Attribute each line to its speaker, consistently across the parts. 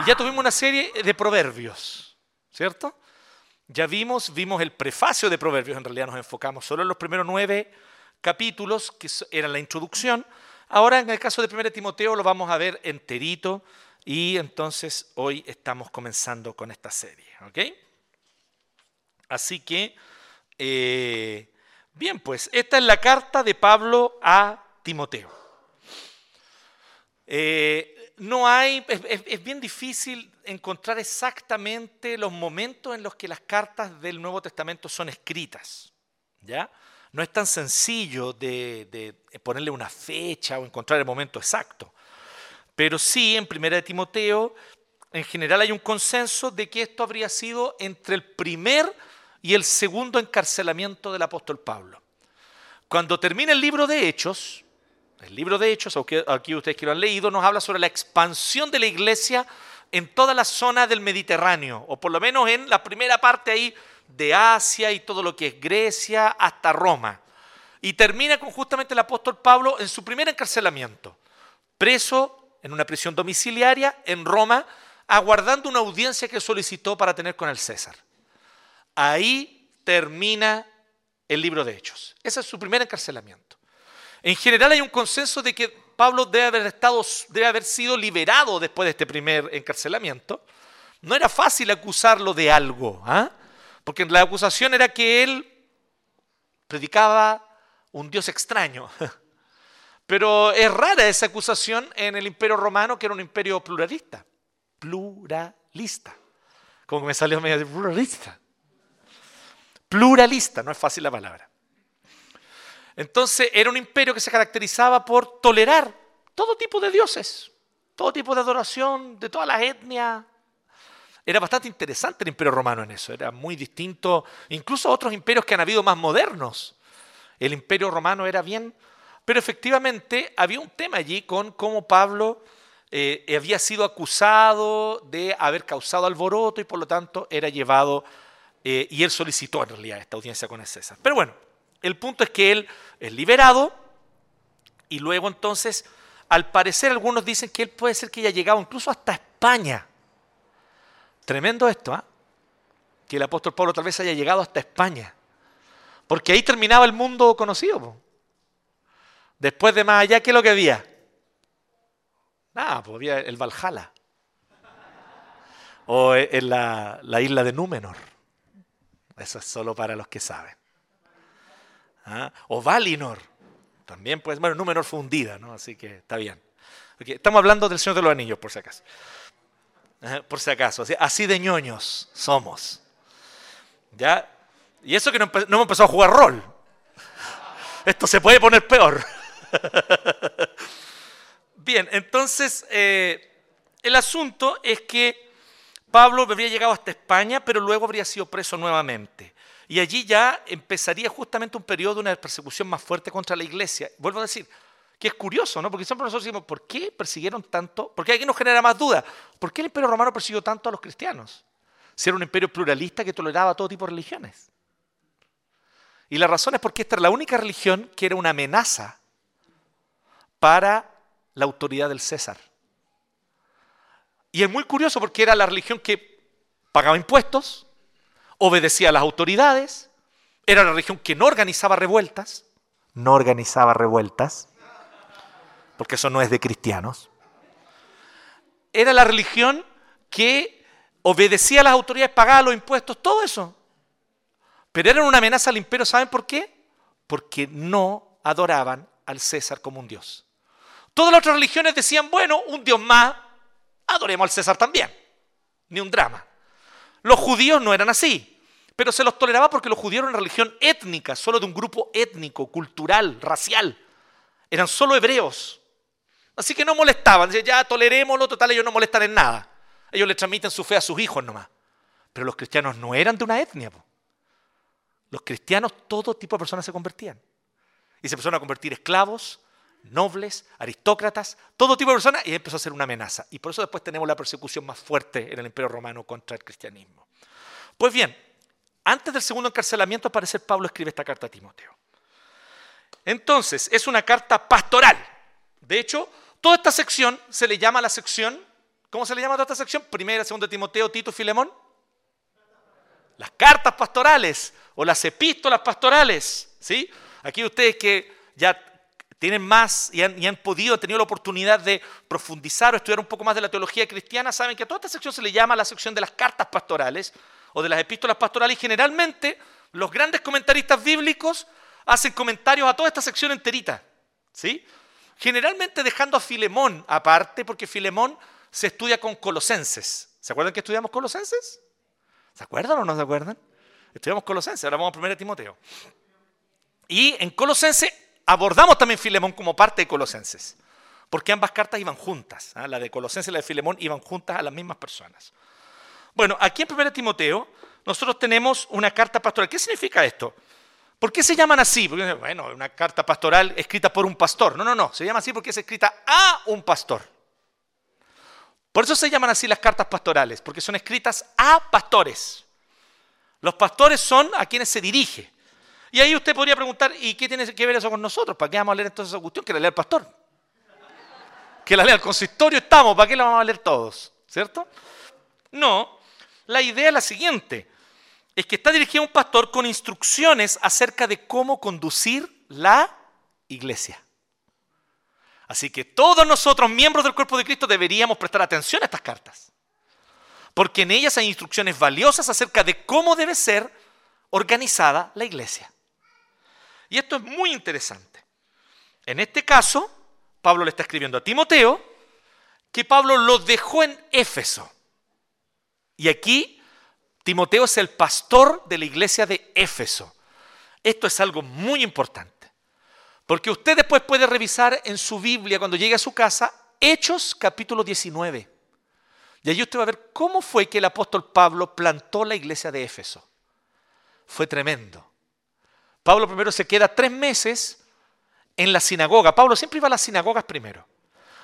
Speaker 1: Y ya tuvimos una serie de proverbios, ¿cierto? Ya vimos, vimos el prefacio de proverbios, en realidad nos enfocamos solo en los primeros nueve capítulos, que eran la introducción. Ahora, en el caso de 1 Timoteo, lo vamos a ver enterito y entonces hoy estamos comenzando con esta serie, ¿ok? Así que, eh, bien, pues esta es la carta de Pablo a Timoteo. Eh, no hay, es, bien difícil encontrar exactamente los momentos en los que las cartas del Nuevo Testamento son escritas. ¿ya? No es tan sencillo de ponerle una fecha o encontrar el momento exacto. Pero sí, en Primera de Timoteo, en general hay un consenso de que esto habría sido entre el primer y el segundo encarcelamiento del apóstol Pablo. Cuando termina el libro de Hechos, el libro de Hechos, aquí ustedes que lo han leído, nos habla sobre la expansión de la iglesia en toda la zona del Mediterráneo, o por lo menos en la primera parte ahí de Asia y todo lo que es Grecia hasta Roma. Y termina con justamente el apóstol Pablo en su primer encarcelamiento, preso en una prisión domiciliaria en Roma, aguardando una audiencia que solicitó para tener con el César. Ahí termina el libro de Hechos. Ese es su primer encarcelamiento. En general hay un consenso de que Pablo debe haber, estado, debe haber sido liberado después de este primer encarcelamiento. No era fácil acusarlo de algo, ¿ah? porque la acusación era que él predicaba un Dios extraño. Pero es rara esa acusación en el imperio romano, que era un imperio pluralista. Pluralista. Como que me salió medio de pluralista. Pluralista, no es fácil la palabra. Entonces era un imperio que se caracterizaba por tolerar todo tipo de dioses, todo tipo de adoración, de todas las etnias. Era bastante interesante el imperio romano en eso, era muy distinto, incluso a otros imperios que han habido más modernos. El imperio romano era bien, pero efectivamente había un tema allí con cómo Pablo eh, había sido acusado de haber causado alboroto y por lo tanto era llevado, eh, y él solicitó en realidad esta audiencia con el César. Pero bueno, el punto es que él es liberado y luego entonces, al parecer algunos dicen que él puede ser que haya llegado incluso hasta España. Tremendo esto, ¿ah? Que el apóstol Pablo tal vez haya llegado hasta España. Porque ahí terminaba el mundo conocido. Después de más allá, ¿qué es lo que había? Nada, pues había el Valhalla. O en la, la isla de Númenor. Eso es solo para los que saben. ¿Ah? O Valinor. También, pues, bueno, Númenor fue hundida, ¿no? Así que está bien. Estamos hablando del Señor de los Anillos, por si acaso. Por si acaso. Así, de ñoños somos. ¿Ya? Y eso que no, no hemos empezado a jugar rol. Esto se puede poner peor. Bien, entonces eh, el asunto es que Pablo habría llegado hasta España, pero luego habría sido preso nuevamente. Y allí ya empezaría justamente un periodo de una persecución más fuerte contra la iglesia. Vuelvo a decir, que es curioso, ¿no? Porque siempre nosotros decimos, ¿por qué persiguieron tanto? Porque aquí nos genera más duda. ¿Por qué el imperio romano persiguió tanto a los cristianos? Si era un imperio pluralista que toleraba todo tipo de religiones. Y la razón es porque esta era la única religión que era una amenaza para la autoridad del César. Y es muy curioso porque era la religión que pagaba impuestos, obedecía a las autoridades, era una religión que no organizaba revueltas, no organizaba revueltas, porque eso no es de cristianos. Era la religión que obedecía a las autoridades, pagaba los impuestos, todo eso. Pero eran una amenaza al imperio, ¿saben por qué? Porque no adoraban al César como un dios. Todas las otras religiones decían, bueno, un dios más, adoremos al César también. Ni un drama. Los judíos no eran así, pero se los toleraba porque los judíos eran religión étnica, solo de un grupo étnico, cultural, racial. Eran solo hebreos. Así que no molestaban, decían, ya tolerémoslo, total, ellos no molestan en nada. Ellos le transmiten su fe a sus hijos nomás. Pero los cristianos no eran de una etnia. Los cristianos, todo tipo de personas se convertían. Y se empezaron a convertir esclavos, nobles, aristócratas, todo tipo de personas, y empezó a ser una amenaza. Y por eso después tenemos la persecución más fuerte en el Imperio Romano contra el cristianismo. Pues bien, antes del segundo encarcelamiento, aparece Pablo escribe esta carta a Timoteo. Entonces, es una carta pastoral. De hecho, toda esta sección se le llama la sección, ¿cómo se le llama toda esta sección? Primera, segunda Timoteo, Tito, Filemón. Las cartas pastorales o las epístolas pastorales, ¿sí? Aquí ustedes que ya tienen más y han, y han, podido, tenido la oportunidad de profundizar o estudiar un poco más de la teología cristiana, saben que a toda esta sección se le llama la sección de las cartas pastorales o de las epístolas pastorales y generalmente los grandes comentaristas bíblicos hacen comentarios a toda esta sección enterita, ¿sí? Generalmente dejando a Filemón aparte, porque Filemón se estudia con colosenses. ¿Se acuerdan que estudiamos colosenses? ¿Se acuerdan o no se acuerdan? Estudiamos colosenses, ahora vamos a 1 Timoteo. Y en colosenses abordamos también Filemón como parte de colosenses, porque ambas cartas iban juntas. ¿eh? La de colosenses y la de Filemón iban juntas a las mismas personas. Bueno, aquí en 1 Timoteo nosotros tenemos una carta pastoral. ¿Qué significa esto? ¿Por qué se llaman así? Porque, bueno, una carta pastoral escrita por un pastor. No, no, no. Se llama así porque es escrita a un pastor. Por eso se llaman así las cartas pastorales, porque son escritas a pastores. Los pastores son a quienes se dirige. Y ahí usted podría preguntar, ¿y qué tiene que ver eso con nosotros? ¿Para qué vamos a leer entonces esa cuestión? Que la lea el pastor. Que la lea el consistorio estamos, ¿para qué la vamos a leer todos? ¿Cierto? No, la idea es la siguiente es que está dirigido a un pastor con instrucciones acerca de cómo conducir la iglesia. Así que todos nosotros, miembros del cuerpo de Cristo, deberíamos prestar atención a estas cartas. Porque en ellas hay instrucciones valiosas acerca de cómo debe ser organizada la iglesia. Y esto es muy interesante. En este caso, Pablo le está escribiendo a Timoteo que Pablo lo dejó en Éfeso. Y aquí Timoteo es el pastor de la iglesia de Éfeso. Esto es algo muy importante, porque usted después puede revisar en su Biblia cuando llegue a su casa Hechos capítulo 19. Y allí usted va a ver cómo fue que el apóstol Pablo plantó la iglesia de Éfeso. Fue tremendo. Pablo primero se queda tres meses en la sinagoga. Pablo siempre iba a las sinagogas primero.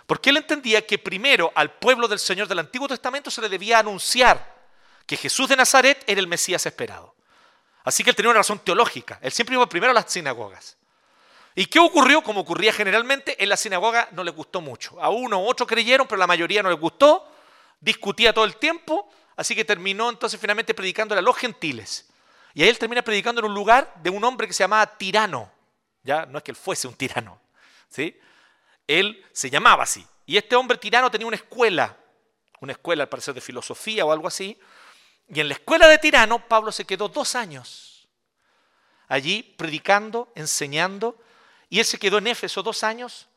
Speaker 1: Porque él entendía que primero al pueblo del Señor del Antiguo Testamento se le debía anunciar que Jesús de Nazaret era el Mesías esperado. Así que él tenía una razón teológica. Él siempre iba primero a las sinagogas. ¿Y qué ocurrió? Como ocurría generalmente, en la sinagoga no les gustó mucho. A uno u otro creyeron, pero la mayoría no les gustó. Discutía todo el tiempo, así que terminó entonces finalmente predicándole a los gentiles. Y ahí él termina predicando en un lugar de un hombre que se llamaba Tirano. Ya no es que él fuese un tirano, ¿sí? Él se llamaba así. Y este hombre tirano tenía una escuela, una escuela al parecer de filosofía o algo así, y en la escuela de Tirano, Pablo se quedó dos años allí predicando, enseñando, y él se quedó en Éfeso dos años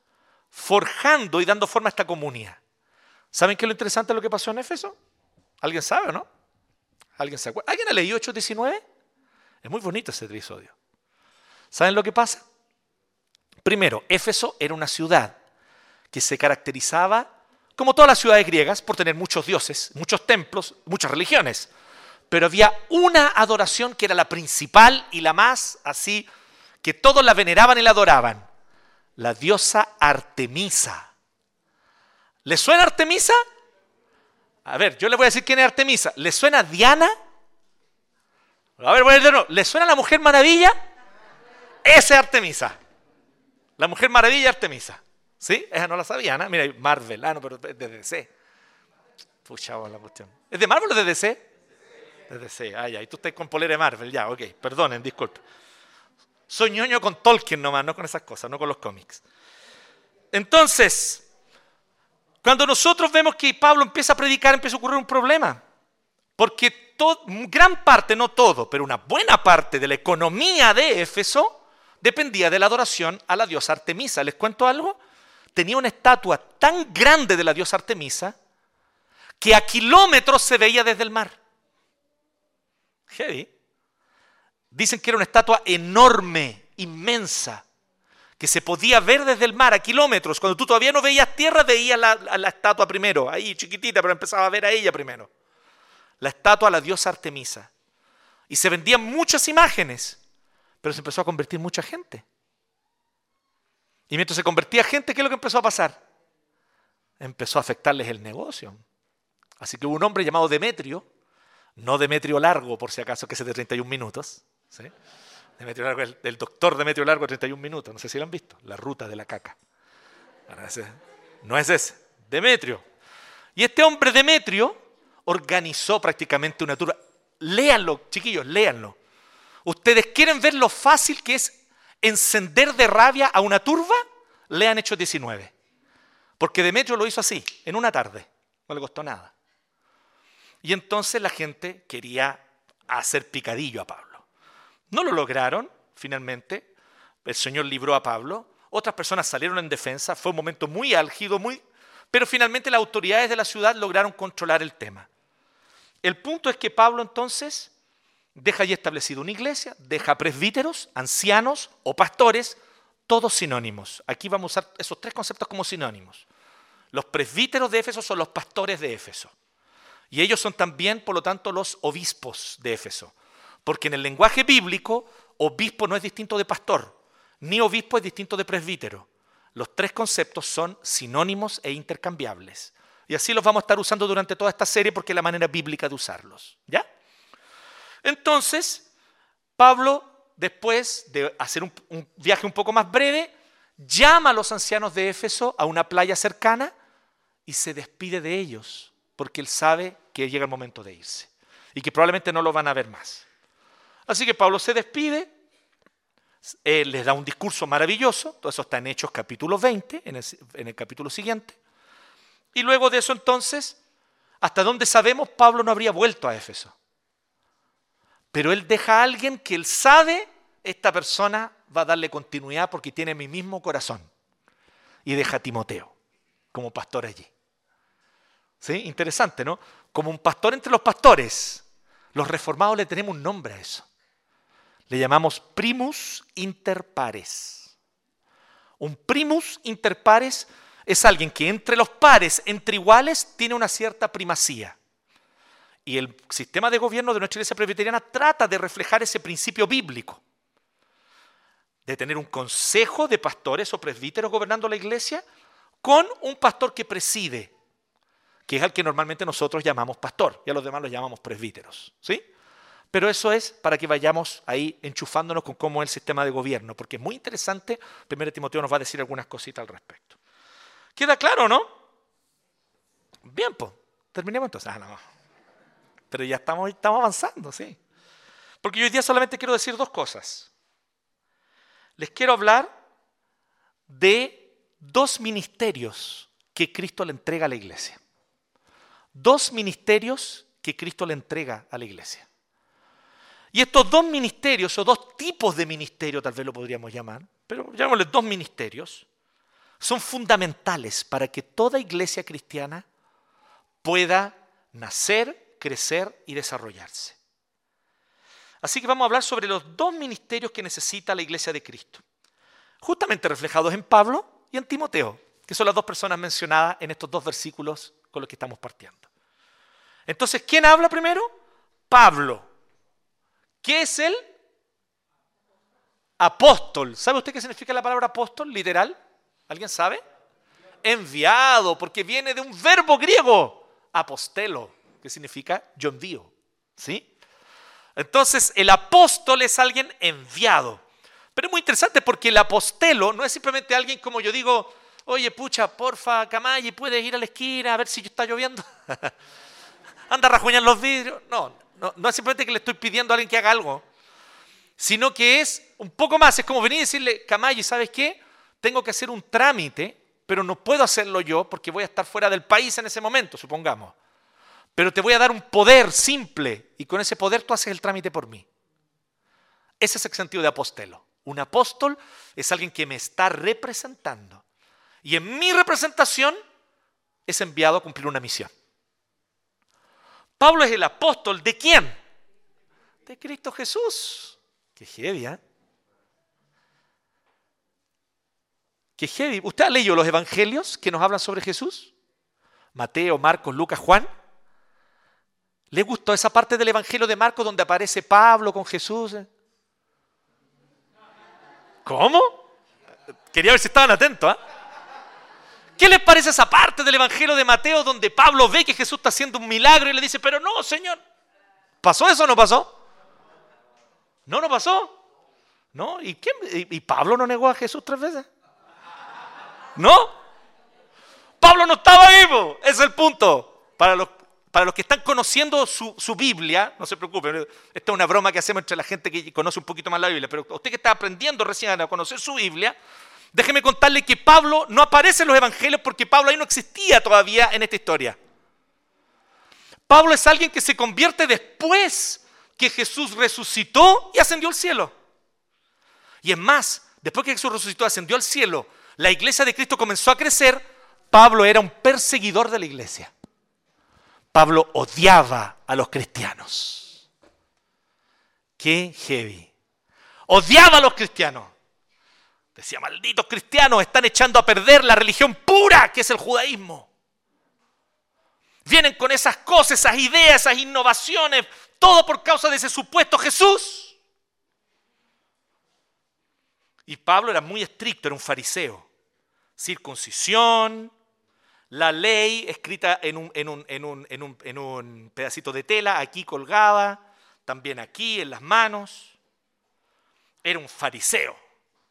Speaker 1: forjando y dando forma a esta comunidad. ¿Saben qué es lo interesante de lo que pasó en Éfeso? ¿Alguien sabe o no? ¿Alguien se acuerda? ¿Alguien ha leído 8.19? Es muy bonito ese episodio. ¿Saben lo que pasa? Primero, Éfeso era una ciudad que se caracterizaba, como todas las ciudades griegas, por tener muchos dioses, muchos templos, muchas religiones pero había una adoración que era la principal y la más así, que todos la veneraban y la adoraban, la diosa Artemisa. ¿Le suena Artemisa? A ver, yo le voy a decir quién es Artemisa. ¿Le suena Diana? A ver, voy a decir, ¿le suena la Mujer Maravilla? Esa es Artemisa. La Mujer Maravilla Artemisa. ¿Sí? Esa no la sabía, ¿no? Mira, Marvel, ah, no, pero es de DC. Pucha, la cuestión. ¿Es de Marvel o de DC? Es DC, ah, ya, y tú estás con polera de Marvel, ya, ok, perdonen, disculpe. Soy ñoño con Tolkien nomás, no con esas cosas, no con los cómics. Entonces, cuando nosotros vemos que Pablo empieza a predicar, empieza a ocurrir un problema. Porque gran parte, no todo, pero una buena parte de la economía de Éfeso dependía de la adoración a la diosa Artemisa. ¿Les cuento algo? Tenía una estatua tan grande de la diosa Artemisa que a kilómetros se veía desde el mar. Heavy. Dicen que era una estatua enorme, inmensa, que se podía ver desde el mar a kilómetros. Cuando tú todavía no veías tierra, veías la, la estatua primero, ahí chiquitita, pero empezaba a ver a ella primero. La estatua a la diosa Artemisa. Y se vendían muchas imágenes, pero se empezó a convertir mucha gente. Y mientras se convertía gente, ¿qué es lo que empezó a pasar? Empezó a afectarles el negocio. Así que hubo un hombre llamado Demetrio, no Demetrio Largo, por si acaso, que es de 31 minutos. Demetrio Largo, el, doctor Demetrio Largo, 31 minutos. No sé si lo han visto. La ruta de la caca. No es ese. Demetrio. Y este hombre Demetrio organizó prácticamente una turba. Léanlo, chiquillos, léanlo. ¿Ustedes quieren ver lo fácil que es encender de rabia a una turba? Lean Hechos 19. Porque Demetrio lo hizo así, en una tarde. No le costó nada. Y entonces la gente quería hacer picadillo a Pablo. No lo lograron, finalmente. El Señor libró a Pablo. Otras personas salieron en defensa. Fue un momento muy álgido, muy... Pero finalmente las autoridades de la ciudad lograron controlar el tema. El punto es que Pablo entonces deja allí establecido una iglesia, deja presbíteros, ancianos o pastores, todos sinónimos. Aquí vamos a usar esos tres conceptos como sinónimos. Los presbíteros de Éfeso son los pastores de Éfeso. Y ellos son también, por lo tanto, los obispos de Éfeso. Porque en el lenguaje bíblico, obispo no es distinto de pastor, ni obispo es distinto de presbítero. Los tres conceptos son sinónimos e intercambiables. Y así los vamos a estar usando durante toda esta serie porque es la manera bíblica de usarlos. ¿Ya? Entonces, Pablo, después de hacer un, viaje un poco más breve, llama a los ancianos de Éfeso a una playa cercana y se despide de ellos porque él sabe que llega el momento de irse y que probablemente no lo van a ver más. Así que Pablo se despide, él les da un discurso maravilloso, todo eso está en Hechos capítulo 20, en el, en el capítulo siguiente, y luego de eso entonces, hasta donde sabemos, Pablo no habría vuelto a Éfeso. Pero él deja a alguien que él sabe, esta persona va a darle continuidad porque tiene mi mismo corazón. Y deja a Timoteo como pastor allí. ¿Sí? Interesante, ¿no? Como un pastor entre los pastores. Los reformados le tenemos un nombre a eso. Le llamamos primus inter pares. Un primus inter pares es alguien que entre los pares, entre iguales, tiene una cierta primacía. Y el sistema de gobierno de nuestra iglesia presbiteriana trata de reflejar ese principio bíblico. De tener un consejo de pastores o presbíteros gobernando la iglesia con un pastor que preside, que es al que normalmente nosotros llamamos pastor, y a los demás los llamamos presbíteros. ¿sí? Pero eso es para que vayamos ahí enchufándonos con cómo es el sistema de gobierno, porque es muy interesante. Primero Timoteo nos va a decir algunas cositas al respecto. ¿Queda claro, no? Bien, pues, terminemos entonces. Ah, no. Pero ya estamos, avanzando, sí. Porque yo hoy día solamente quiero decir dos cosas. Les quiero hablar de dos ministerios que Cristo le entrega a la iglesia. Dos ministerios que Cristo le entrega a la iglesia. Y estos dos ministerios, o dos tipos de ministerio, tal vez lo podríamos llamar, pero llamémosle dos ministerios, son fundamentales para que toda iglesia cristiana pueda nacer crecer y desarrollarse. Así que vamos a hablar sobre los dos ministerios que necesita la iglesia de Cristo, justamente reflejados en Pablo y en Timoteo, que son las dos personas mencionadas en estos dos versículos con los que estamos partiendo. Entonces, ¿quién habla primero? Pablo. ¿Qué es él? Apóstol. ¿Sabe usted qué significa la palabra apóstol, literal? ¿Alguien sabe? Enviado, porque viene de un verbo griego, apostelo que significa yo envío. ¿Sí? Entonces, el apóstol es alguien enviado. Pero es muy interesante porque el apostelo no es simplemente alguien como yo digo, oye, pucha, porfa, Camayi, ¿puedes ir a la esquina a ver si está lloviendo? Anda a rajuñar los vidrios. No, No, no es simplemente que le estoy pidiendo a alguien que haga algo, sino que es un poco más, es como venir y decirle, Camayo, ¿sabes qué? Tengo que hacer un trámite, pero no puedo hacerlo yo porque voy a estar fuera del país en ese momento, supongamos. Pero te voy a dar un poder simple y con ese poder tú haces el trámite por mí. Ese es el sentido de apostelo. Un apóstol es alguien que me está representando. Y en mi representación es enviado a cumplir una misión. Pablo es el apóstol de quién? De Cristo Jesús. Qué heavy, ¿eh? ¿Usted ha leído los evangelios que nos hablan sobre Jesús? Mateo, Marcos, Lucas, Juan. ¿Le gustó esa parte del evangelio de Marcos donde aparece Pablo con Jesús? ¿Cómo? Quería ver si estaban atentos. ¿eh? ¿Qué les parece esa parte del Evangelio de Mateo donde Pablo ve que Jesús está haciendo un milagro y le dice, pero no, Señor? ¿Pasó eso o no pasó? No, no pasó. ¿No? ¿Y, ¿Y Pablo no negó a Jesús tres veces? ¿No? Pablo no estaba vivo. Es el punto. Para los, para los que están conociendo su, su, Biblia, no se preocupen, esta es una broma que hacemos entre la gente que conoce un poquito más la Biblia, pero usted que está aprendiendo recién a conocer su Biblia, déjeme contarle que Pablo no aparece en los evangelios porque Pablo ahí no existía todavía en esta historia. Pablo es alguien que se convierte después que Jesús resucitó y ascendió al cielo. Y es más, después que Jesús resucitó ascendió al cielo, la iglesia de Cristo comenzó a crecer, Pablo era un perseguidor de la iglesia. Pablo odiaba a los cristianos. Qué heavy. Odiaba a los cristianos. Decía, malditos cristianos, están echando a perder la religión pura que es el judaísmo. Vienen con esas cosas, esas ideas, esas innovaciones, todo por causa de ese supuesto Jesús. Y Pablo era muy estricto, era un fariseo. Circuncisión, la ley escrita en un, pedacito de tela, aquí colgada, también aquí en las manos. Era un fariseo,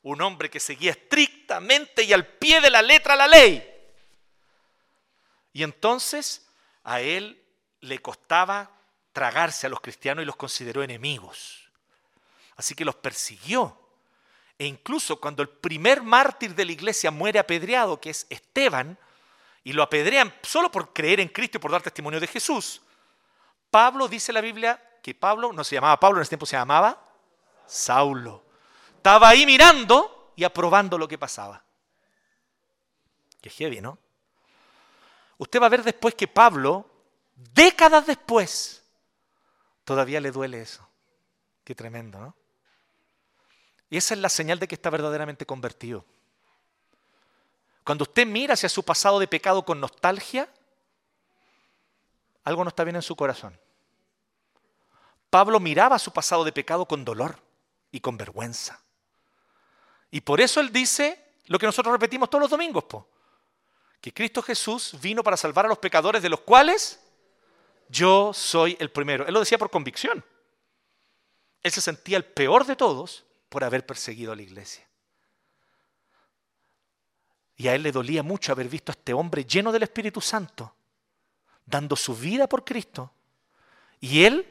Speaker 1: un hombre que seguía estrictamente y al pie de la letra la ley. Y entonces a él le costaba tragarse a los cristianos y los consideró enemigos. Así que los persiguió. E incluso cuando el primer mártir de la iglesia muere apedreado, que es Esteban, y lo apedrean solo por creer en Cristo y por dar testimonio de Jesús, Pablo dice la Biblia que Pablo no se llamaba Pablo, en ese tiempo se llamaba Saulo. Estaba ahí mirando y aprobando lo que pasaba. Qué heavy, ¿no? Usted va a ver después que Pablo, décadas después, todavía le duele eso. Qué tremendo, ¿no? Y esa es la señal de que está verdaderamente convertido. Cuando usted mira hacia su pasado de pecado con nostalgia, algo no está bien en su corazón. Pablo miraba su pasado de pecado con dolor y con vergüenza. Y por eso él dice lo que nosotros repetimos todos los domingos, que Cristo Jesús vino para salvar a los pecadores de los cuales yo soy el primero. Él lo decía por convicción. Él se sentía el peor de todos por haber perseguido a la iglesia. Y a él le dolía mucho haber visto a este hombre lleno del Espíritu Santo, dando su vida por Cristo. Y él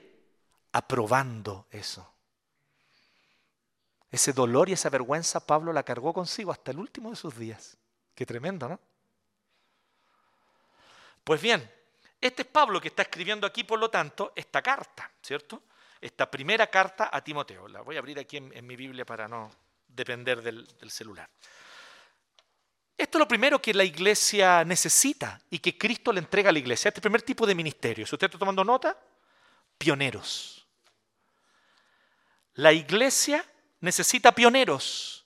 Speaker 1: aprobando eso. Ese dolor y esa vergüenza Pablo la cargó consigo hasta el último de sus días. Qué tremendo, ¿no? Pues bien, este es Pablo que está escribiendo aquí, por lo tanto, esta carta, ¿cierto? Esta primera carta a Timoteo. La voy a abrir aquí en, mi Biblia para no depender del, celular. Esto es lo primero que la iglesia necesita y que Cristo le entrega a la iglesia. Este primer tipo de ministerio. Si usted está tomando nota, pioneros. La iglesia necesita pioneros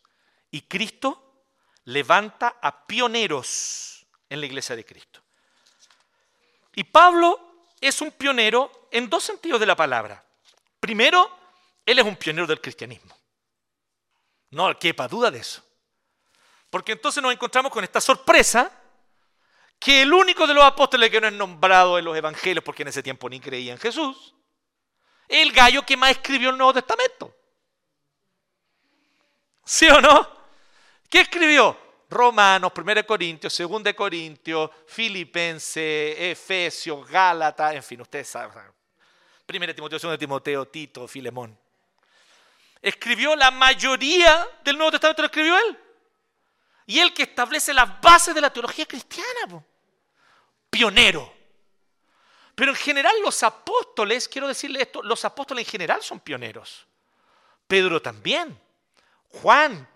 Speaker 1: y Cristo levanta a pioneros en la iglesia de Cristo. Y Pablo es un pionero en dos sentidos de la palabra. Primero, él es un pionero del cristianismo. No quepa duda de eso. Porque entonces nos encontramos con esta sorpresa que el único de los apóstoles que no es nombrado en los evangelios, porque en ese tiempo ni creía en Jesús, es el gallo que más escribió el Nuevo Testamento. ¿Sí o no? ¿Qué escribió? Romanos, 1 Corintios, 2 Corintios, Filipenses, Efesios, Gálatas, en fin, ustedes saben Primera Timoteo, Segunda Timoteo, Tito, Filemón. Escribió la mayoría del Nuevo Testamento, lo escribió él. Y él que establece las bases de la teología cristiana. Pionero. Pero en general los apóstoles, quiero decirle esto, los apóstoles en general son pioneros. Pedro también. Juan,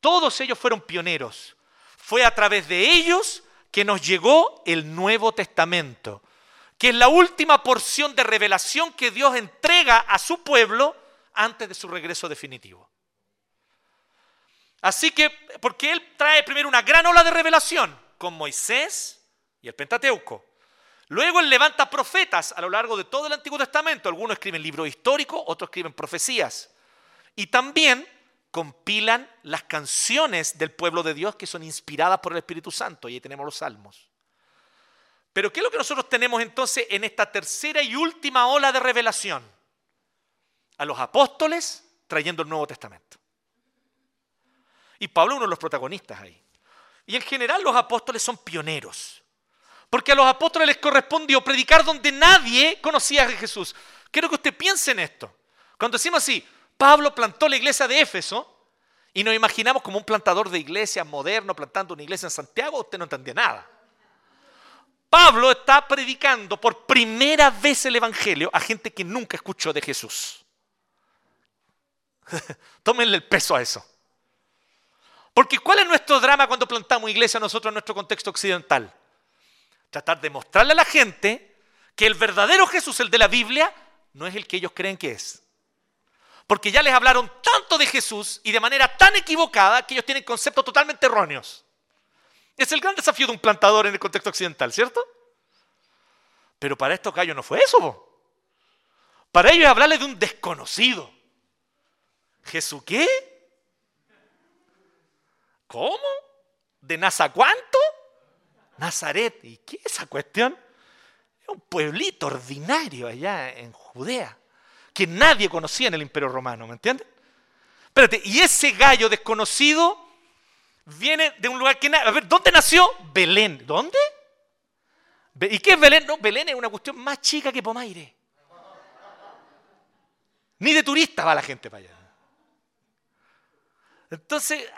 Speaker 1: todos ellos fueron pioneros. Fue a través de ellos que nos llegó el Nuevo Testamento, que es la última porción de revelación que Dios entrega a su pueblo antes de su regreso definitivo. Así que, porque Él trae primero una gran ola de revelación con Moisés y el Pentateuco. Luego Él levanta profetas a lo largo de todo el Antiguo Testamento. Algunos escriben libros históricos, otros escriben profecías. Y también compilan las canciones del pueblo de Dios que son inspiradas por el Espíritu Santo. Y ahí tenemos los salmos. Pero ¿qué es lo que nosotros tenemos entonces en esta tercera y última ola de revelación? A los apóstoles trayendo el Nuevo Testamento. Y Pablo es uno de los protagonistas ahí. Y en general los apóstoles son pioneros. Porque a los apóstoles les correspondió predicar donde nadie conocía a Jesús. Quiero que usted piense en esto. Cuando decimos así, Pablo plantó la iglesia de Éfeso y nos imaginamos como un plantador de iglesia moderno plantando una iglesia en Santiago, usted no entendía nada. Pablo está predicando por primera vez el Evangelio a gente que nunca escuchó de Jesús. Tómenle el peso a eso. Porque ¿cuál es nuestro drama cuando plantamos iglesia nosotros en nuestro contexto occidental? Tratar de mostrarle a la gente que el verdadero Jesús, el de la Biblia, no es el que ellos creen que es. Porque ya les hablaron tanto de Jesús y de manera tan equivocada que ellos tienen conceptos totalmente erróneos. Es el gran desafío de un plantador en el contexto occidental, ¿cierto? Pero para estos gallos no fue eso. Para ellos es hablarle de un desconocido. ¿Jesús qué? ¿Cómo? ¿De Naza cuánto? Nazaret. ¿Y qué es esa cuestión? Es un pueblito ordinario allá en Judea, que nadie conocía en el Imperio Romano, ¿me entienden? Espérate, y ese gallo desconocido viene de un lugar que... A ver, ¿dónde nació? Belén. ¿Dónde? ¿Y qué es Belén? No, Belén es una cuestión más chica que Pomaire. Ni de turista va la gente para allá. Entonces,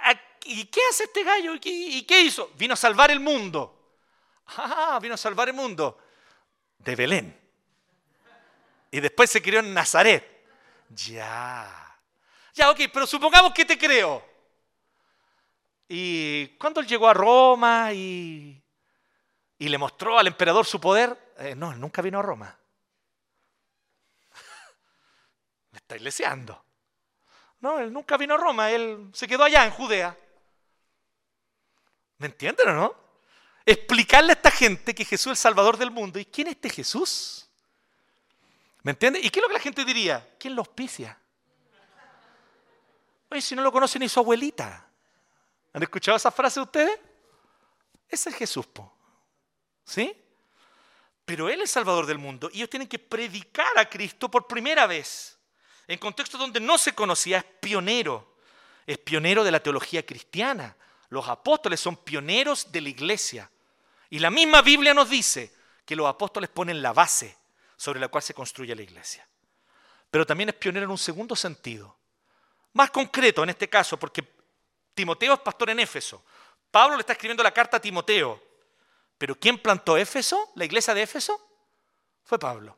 Speaker 1: ¿y qué hace este gallo? ¿Y qué, hizo? Vino a salvar el mundo. Ah, vino a salvar el mundo. De Belén. Y después se crió en Nazaret. Ya. Ya, ok, pero supongamos que te creo. Y cuando él llegó a Roma y, y le mostró al emperador su poder, eh, no, él nunca vino a Roma. Me está iglesiando. No, él nunca vino a Roma, él se quedó allá en Judea. ¿Me entienden o no? Explicarle a esta gente que Jesús es el Salvador del mundo. ¿Y quién es este Jesús? ¿Me entiende? ¿Y qué es lo que la gente diría? ¿Quién lo auspicia? Oye, si no lo conoce ni su abuelita. ¿Han escuchado esa frase ustedes? Es Jesús, po. ¿sí? Pero Él es Salvador del mundo y ellos tienen que predicar a Cristo por primera vez en contextos donde no se conocía, es pionero. Es pionero de la teología cristiana. Los apóstoles son pioneros de la iglesia. Y la misma Biblia nos dice que los apóstoles ponen la base sobre la cual se construye la iglesia. Pero también es pionero en un segundo sentido. Más concreto en este caso, porque Timoteo es pastor en Éfeso. Pablo le está escribiendo la carta a Timoteo. Pero ¿quién plantó Éfeso? ¿La iglesia de Éfeso? Fue Pablo.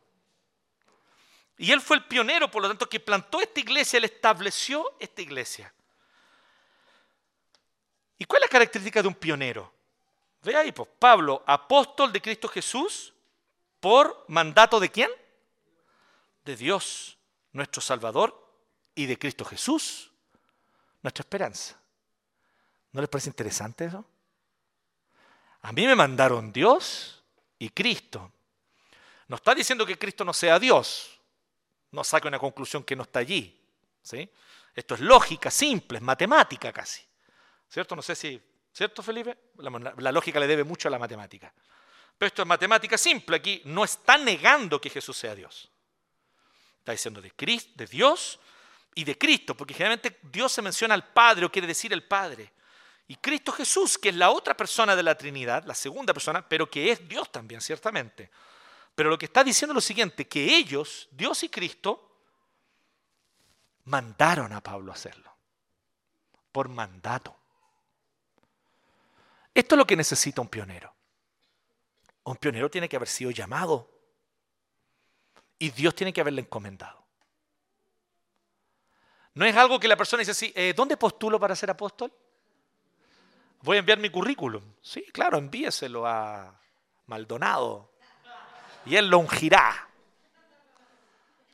Speaker 1: Y él fue el pionero, por lo tanto, que plantó esta iglesia, él estableció esta iglesia. ¿Y cuál es la característica de un pionero? Ve ahí, pues, Pablo, apóstol de Cristo Jesús, por mandato de quién? De Dios, nuestro Salvador, y de Cristo Jesús, nuestra esperanza. ¿No les parece interesante eso? A mí me mandaron Dios y Cristo. No está diciendo que Cristo no sea Dios no saque una conclusión que no está allí. ¿sí? Esto es lógica, simple, es matemática casi. ¿Cierto? No sé si. ¿Cierto, Felipe? La, lógica le debe mucho a la matemática. Pero esto es matemática simple. Aquí no está negando que Jesús sea Dios. Está diciendo de, de Dios y de Cristo, porque generalmente Dios se menciona al Padre o quiere decir el Padre. Y Cristo Jesús, que es la otra persona de la Trinidad, la segunda persona, pero que es Dios también, ciertamente. Pero lo que está diciendo es lo siguiente, que ellos, Dios y Cristo, mandaron a Pablo a hacerlo. Por mandato. Esto es lo que necesita un pionero. Un pionero tiene que haber sido llamado y Dios tiene que haberle encomendado. No es algo que la persona dice así, eh, ¿dónde postulo para ser apóstol? Voy a enviar mi currículum. Sí, claro, envíeselo a Maldonado y él lo ungirá.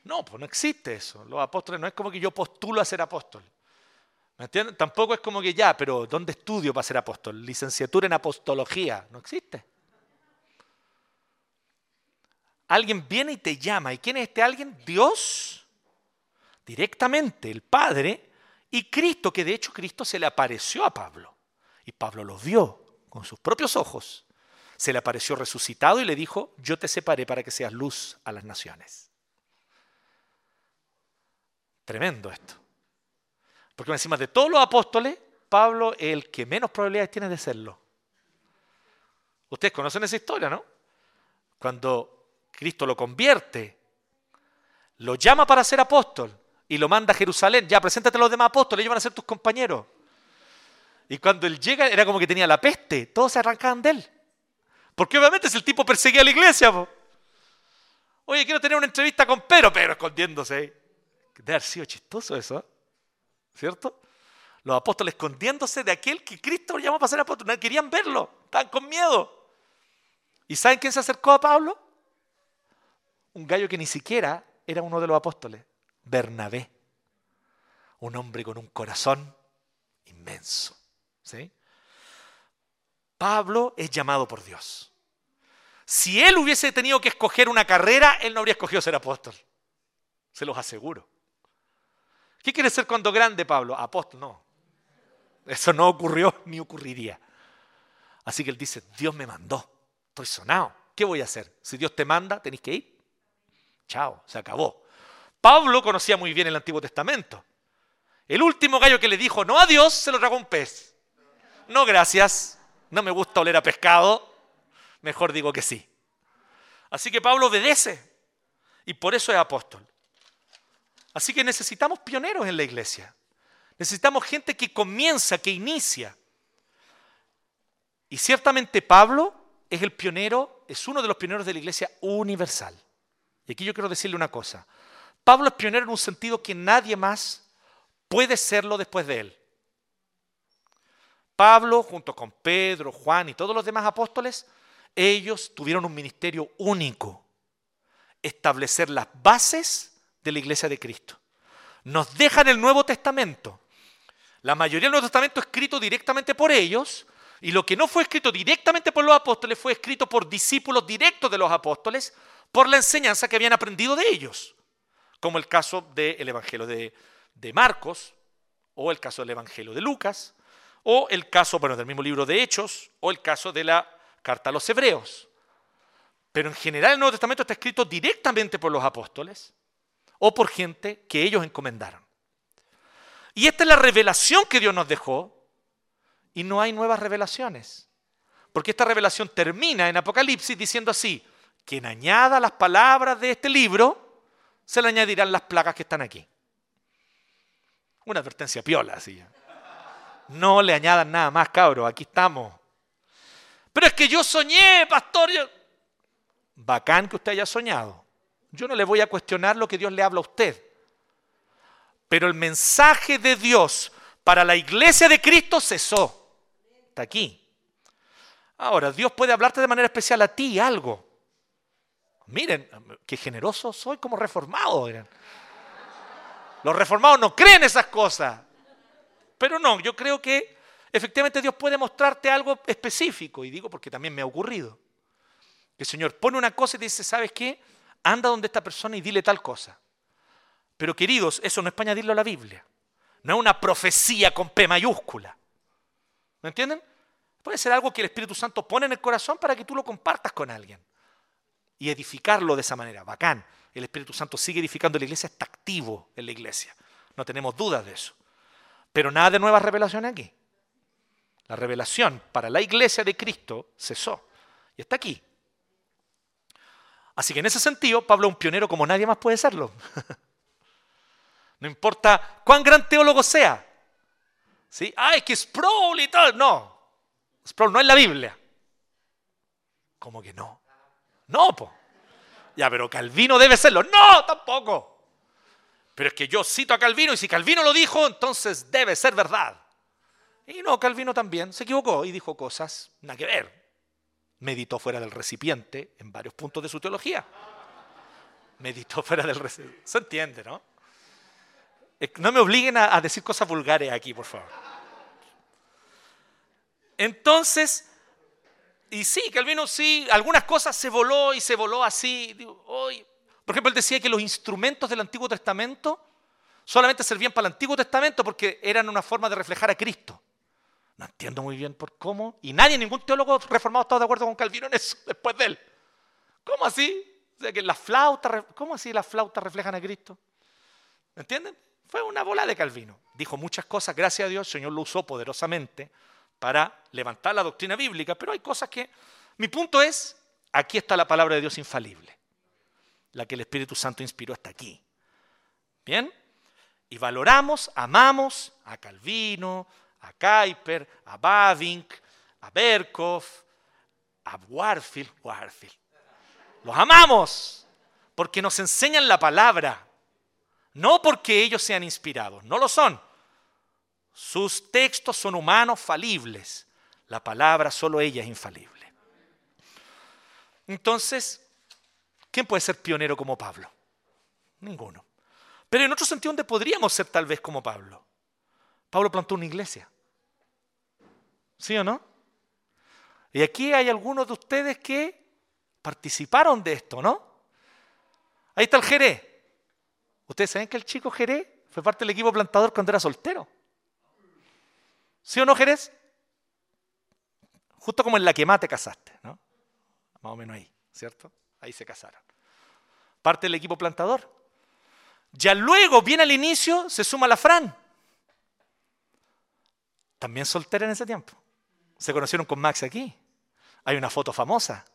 Speaker 1: No, pues no existe eso. Los apóstoles no es como que yo postulo a ser apóstol. ¿Me entienden? Tampoco es como que ya, pero ¿dónde estudio para ser apóstol? Licenciatura en apostología. No existe. Alguien viene y te llama. ¿Y quién es este alguien? Dios. Directamente, el Padre. Y Cristo, que de hecho Cristo se le apareció a Pablo. Y Pablo lo vio con sus propios ojos. Se le apareció resucitado y le dijo, yo te separé para que seas luz a las naciones. Tremendo esto. Porque encima de todos los apóstoles, Pablo es el que menos probabilidades tiene de serlo. Ustedes conocen esa historia, ¿no? Cuando Cristo lo convierte, lo llama para ser apóstol y lo manda a Jerusalén. Ya, preséntate a los demás apóstoles, ellos van a ser tus compañeros. Y cuando él llega, era como que tenía la peste, todos se arrancaban de él. Porque obviamente es el tipo perseguía a la iglesia. Oye, quiero tener una entrevista con Pedro, pero escondiéndose. Debe haber sido chistoso eso, ¿cierto? Los apóstoles escondiéndose de aquel que Cristo llamó para ser apóstol. No querían verlo, estaban con miedo. ¿Y saben quién se acercó a Pablo? Un gallo que ni siquiera era uno de los apóstoles, Bernabé. Un hombre con un corazón inmenso. Pablo es llamado por Dios. Si él hubiese tenido que escoger una carrera, él no habría escogido ser apóstol. Se los aseguro. ¿Qué quiere ser cuando grande, Pablo? Apóstol, no. Eso no ocurrió ni ocurriría. Así que él dice, Dios me mandó. Estoy sonado. ¿Qué voy a hacer? Si Dios te manda, tenéis que ir. Chao, se acabó. Pablo conocía muy bien el Antiguo Testamento. El último gallo que le dijo no a Dios se lo tragó un pez. No, gracias. No me gusta oler a pescado. Mejor digo que sí. Así que Pablo obedece. Y por eso es apóstol. Así que necesitamos pioneros en la iglesia. Necesitamos gente que comienza, que inicia. Y ciertamente Pablo es el pionero, es uno de los pioneros de la iglesia universal. Y aquí yo quiero decirle una cosa. Pablo es pionero en un sentido que nadie más puede serlo después de él. Pablo, junto con Pedro, Juan y todos los demás apóstoles, ellos tuvieron un ministerio único, establecer las bases de la iglesia de Cristo. Nos dejan el Nuevo Testamento. La mayoría del Nuevo Testamento escrito directamente por ellos, y lo que no fue escrito directamente por los apóstoles fue escrito por discípulos directos de los apóstoles, por la enseñanza que habían aprendido de ellos, como el caso del Evangelio de, de Marcos, o el caso del Evangelio de Lucas, o el caso, bueno, del mismo libro de Hechos, o el caso de la carta a los Hebreos. Pero en general el Nuevo Testamento está escrito directamente por los apóstoles o por gente que ellos encomendaron. Y esta es la revelación que Dios nos dejó y no hay nuevas revelaciones. Porque esta revelación termina en Apocalipsis diciendo así, quien añada las palabras de este libro, se le añadirán las plagas que están aquí. Una advertencia piola, así. No le añadan nada más, cabro, aquí estamos. Pero es que yo soñé, pastor. Bacán que usted haya soñado. Yo no le voy a cuestionar lo que Dios le habla a usted. Pero el mensaje de Dios para la iglesia de Cristo cesó. Está aquí. Ahora, Dios puede hablarte de manera especial a ti algo. Miren, qué generoso soy como reformado. Los reformados no creen esas cosas. Pero no, yo creo que efectivamente Dios puede mostrarte algo específico. Y digo porque también me ha ocurrido. El Señor pone una cosa y dice, ¿sabes qué? Anda donde esta persona y dile tal cosa. Pero queridos, eso no es para añadirlo a la Biblia. No es una profecía con P mayúscula. ¿Me entienden? Puede ser algo que el Espíritu Santo pone en el corazón para que tú lo compartas con alguien. Y edificarlo de esa manera. Bacán. El Espíritu Santo sigue edificando la iglesia, está activo en la iglesia. No tenemos dudas de eso. Pero nada de nuevas revelaciones aquí. La revelación para la iglesia de Cristo cesó. Y está aquí. Así que en ese sentido, Pablo es un pionero como nadie más puede serlo. no importa cuán gran teólogo sea. ¿Sí? Ah, es que Sproul y tal. No. Sproul no es la Biblia. ¿Cómo que no? No, po. Ya, pero Calvino debe serlo. No, tampoco. Pero es que yo cito a Calvino y si Calvino lo dijo, entonces debe ser verdad. Y no, Calvino también se equivocó y dijo cosas nada que ver. Meditó fuera del recipiente en varios puntos de su teología. Meditó fuera del recipiente. Se entiende, ¿no? No me obliguen a, decir cosas vulgares aquí, por favor. Entonces, y sí, Calvino sí, algunas cosas se voló y se voló así. Por ejemplo, él decía que los instrumentos del Antiguo Testamento solamente servían para el Antiguo Testamento porque eran una forma de reflejar a Cristo. No entiendo muy bien por cómo. Y nadie, ningún teólogo reformado está de acuerdo con Calvino en eso después de él. ¿Cómo así? O sea, que las flautas, ¿Cómo así las flautas reflejan a Cristo? ¿Me entienden? Fue una bola de Calvino. Dijo muchas cosas, gracias a Dios, el Señor lo usó poderosamente para levantar la doctrina bíblica, pero hay cosas que... Mi punto es, aquí está la palabra de Dios infalible, la que el Espíritu Santo inspiró hasta aquí. ¿Bien? Y valoramos, amamos a Calvino, a Kuyper, a Bavinck, a Berkhoff, a Warfield, Warfield. Los amamos porque nos enseñan la palabra, no porque ellos sean inspirados, no lo son. Sus textos son humanos falibles. La palabra solo ella es infalible. Entonces, ¿quién puede ser pionero como Pablo? Ninguno. Pero en otro sentido, ¿dónde podríamos ser tal vez como Pablo? Pablo plantó una iglesia. ¿Sí o no? Y aquí hay algunos de ustedes que participaron de esto, ¿no? Ahí está el Jerez. Ustedes saben que el chico Jerez fue parte del equipo plantador cuando era soltero. ¿Sí o no, Jerez? Justo como en la que más te casaste, ¿no? Más o menos ahí, ¿cierto? Ahí se casaron. Parte del equipo plantador. Ya luego, bien al inicio, se suma la Fran. También soltera en ese tiempo. Se conocieron con Max aquí. Hay una foto famosa.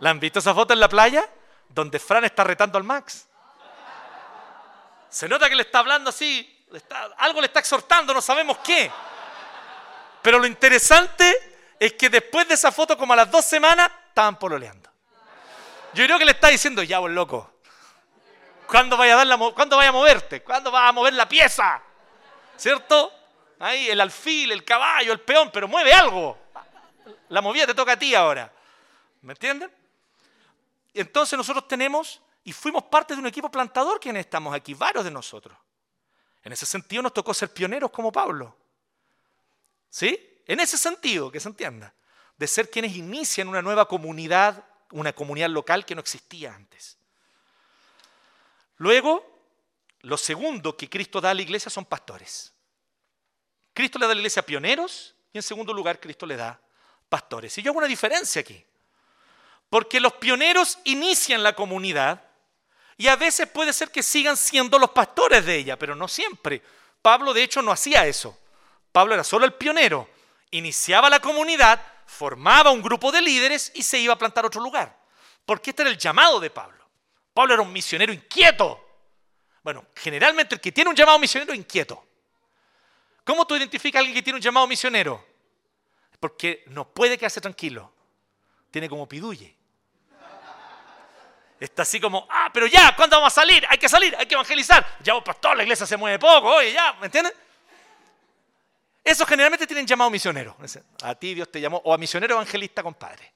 Speaker 1: ¿La han visto esa foto en la playa? Donde Fran está retando al Max. Se nota que le está hablando así, algo le está exhortando, no sabemos qué. Pero lo interesante es que después de esa foto, como a las dos semanas, estaban pololeando. Yo creo que le está diciendo, ya vos loco, ¿cuándo vaya a, dar la, ¿cuándo vaya a moverte? ¿Cuándo vas a mover la pieza? ¿Cierto? Ahí el alfil, el caballo, el peón, pero mueve algo. La movida te toca a ti ahora. ¿Me entienden? Entonces nosotros tenemos y fuimos parte de un equipo plantador quienes estamos aquí, varios de nosotros. En ese sentido nos tocó ser pioneros como Pablo. ¿Sí? En ese sentido, que se entienda. De ser quienes inician una nueva comunidad, una comunidad local que no existía antes. Luego, lo segundo que Cristo da a la iglesia son pastores. Cristo le da a la iglesia pioneros y en segundo lugar Cristo le da pastores. Y yo hago una diferencia aquí. Porque los pioneros inician la comunidad y a veces puede ser que sigan siendo los pastores de ella, pero no siempre. Pablo de hecho no hacía eso. Pablo era solo el pionero. Iniciaba la comunidad, formaba un grupo de líderes y se iba a plantar otro lugar. Porque este era el llamado de Pablo. Pablo era un misionero inquieto. Bueno, generalmente el que tiene un llamado misionero inquieto. ¿Cómo tú identificas a alguien que tiene un llamado misionero? Porque no puede quedarse tranquilo. Tiene como piduye. Está así como, ah, pero ya, ¿cuándo vamos a salir? Hay que salir, hay que evangelizar. Ya, pastor, la iglesia se mueve poco, oye, ya, ¿me entiendes? Esos generalmente tienen llamado misionero. A ti Dios te llamó, o a misionero evangelista, compadre.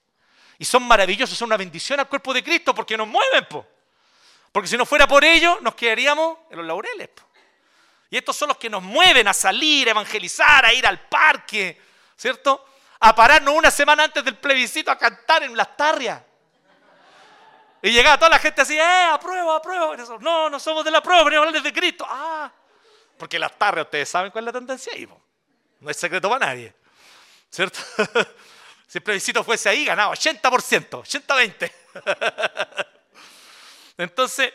Speaker 1: Y son maravillosos, son una bendición al cuerpo de Cristo porque nos mueven, po. Porque si no fuera por ellos, nos quedaríamos en los laureles, po. Y estos son los que nos mueven a salir, a evangelizar, a ir al parque, ¿cierto? A pararnos una semana antes del plebiscito a cantar en las tarrias. Y llegaba toda la gente así, ¡eh, aprueba, aprueba! No, no somos de la prueba, venimos a hablar de Cristo. ¡Ah! Porque las tardes, ustedes saben cuál es la tendencia ahí. No es secreto para nadie. ¿Cierto? si el plebiscito fuese ahí, ganaba 80%, 80-20. Entonces,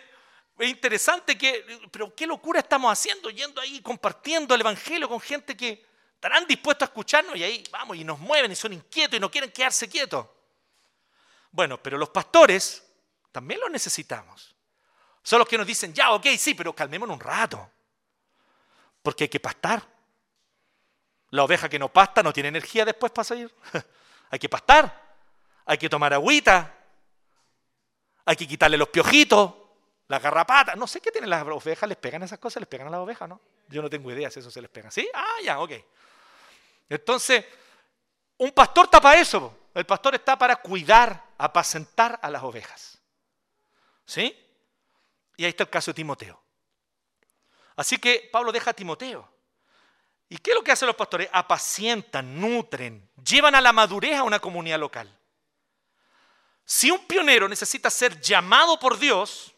Speaker 1: es interesante que, pero qué locura estamos haciendo, yendo ahí, compartiendo el Evangelio con gente que estarán dispuestos a escucharnos y ahí vamos y nos mueven y son inquietos y no quieren quedarse quietos. Bueno, pero los pastores También lo necesitamos. Son los que nos dicen, ya, ok, sí, pero calmémonos un rato. Porque hay que pastar. La oveja que no pasta no tiene energía después para salir. hay que pastar. Hay que tomar agüita. Hay que quitarle los piojitos, las garrapatas. No sé qué tienen las ovejas. ¿Les pegan esas cosas? ¿Les pegan a las ovejas, no? Yo no tengo idea si eso se les pega. ¿Sí? Ah, ya, ok. Entonces, un pastor está para eso. El pastor está para cuidar, apacentar a las ovejas. ¿Sí? Y ahí está el caso de Timoteo. Así que Pablo deja a Timoteo. ¿Y qué es lo que hacen los pastores? Apacientan, nutren, llevan a la madurez a una comunidad local. Si un pionero necesita ser llamado por Dios,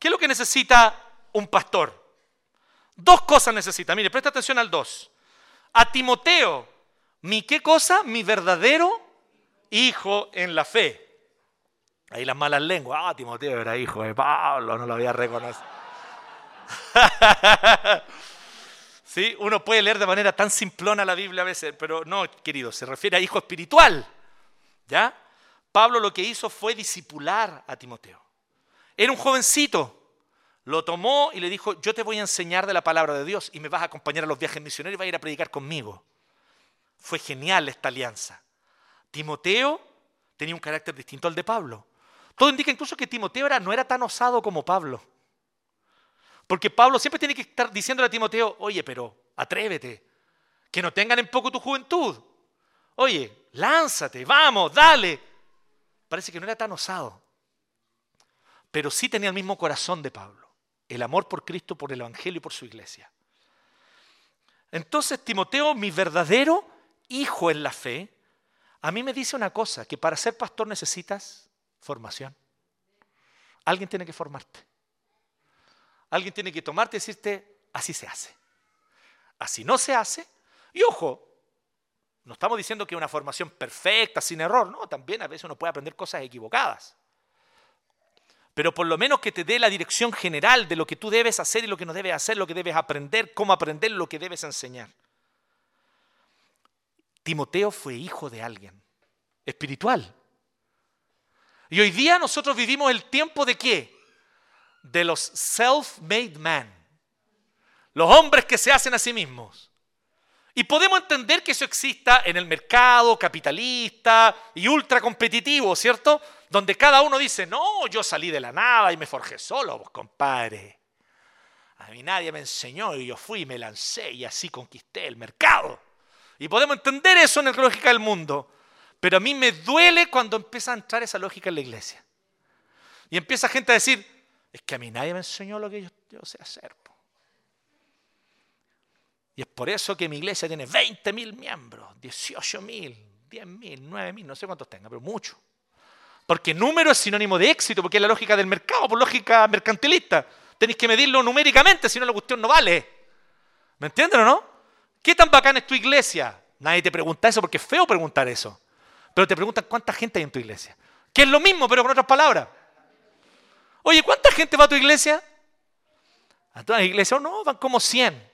Speaker 1: ¿qué es lo que necesita un pastor? Dos cosas necesita. Mire, presta atención al dos. A Timoteo, mi qué cosa? Mi verdadero hijo en la fe. Ahí las malas lenguas. Ah, Timoteo era hijo de Pablo, no lo había reconocido. ¿Sí? Uno puede leer de manera tan simplona la Biblia a veces, pero no, querido, se refiere a hijo espiritual. ¿Ya? Pablo lo que hizo fue disipular a Timoteo. Era un jovencito. Lo tomó y le dijo, yo te voy a enseñar de la palabra de Dios y me vas a acompañar a los viajes misioneros y vas a ir a predicar conmigo. Fue genial esta alianza. Timoteo tenía un carácter distinto al de Pablo. Todo indica incluso que Timoteo era, no era tan osado como Pablo. Porque Pablo siempre tiene que estar diciéndole a Timoteo, oye, pero atrévete, que no tengan en poco tu juventud. Oye, lánzate, vamos, dale. Parece que no era tan osado, pero sí tenía el mismo corazón de Pablo, el amor por Cristo, por el Evangelio y por su iglesia. Entonces, Timoteo, mi verdadero hijo en la fe, a mí me dice una cosa, que para ser pastor necesitas Formación. Alguien tiene que formarte. Alguien tiene que tomarte y decirte, así se hace. Así no se hace. Y ojo, no estamos diciendo que una formación perfecta, sin error, no, también a veces uno puede aprender cosas equivocadas. Pero por lo menos que te dé la dirección general de lo que tú debes hacer y lo que no debes hacer, lo que debes aprender, cómo aprender, lo que debes enseñar. Timoteo fue hijo de alguien espiritual. Y hoy día nosotros vivimos el tiempo de qué? De los self-made men. Los hombres que se hacen a sí mismos. Y podemos entender que eso exista en el mercado capitalista y ultra competitivo, ¿cierto? Donde cada uno dice, no, yo salí de la nada y me forjé solo, compadre. A mí nadie me enseñó y yo fui y me lancé y así conquisté el mercado. Y podemos entender eso en la lógica del mundo. Pero a mí me duele cuando empieza a entrar esa lógica en la iglesia. Y empieza gente a decir, es que a mí nadie me enseñó lo que yo, sé hacer. Y es por eso que mi iglesia tiene 20 mil miembros, 18 mil, 10 mil, 9 mil, no sé cuántos tenga, pero mucho. Porque número es sinónimo de éxito, porque es la lógica del mercado, por lógica mercantilista. Tenéis que medirlo numéricamente, si no la cuestión no vale. ¿Me entienden o no? ¿Qué tan bacán es tu iglesia? Nadie te pregunta eso porque es feo preguntar eso. Pero te preguntan cuánta gente hay en tu iglesia. Que es lo mismo, pero con otras palabras. Oye, ¿cuánta gente va a tu iglesia? A la iglesia, oh, no, van como 100.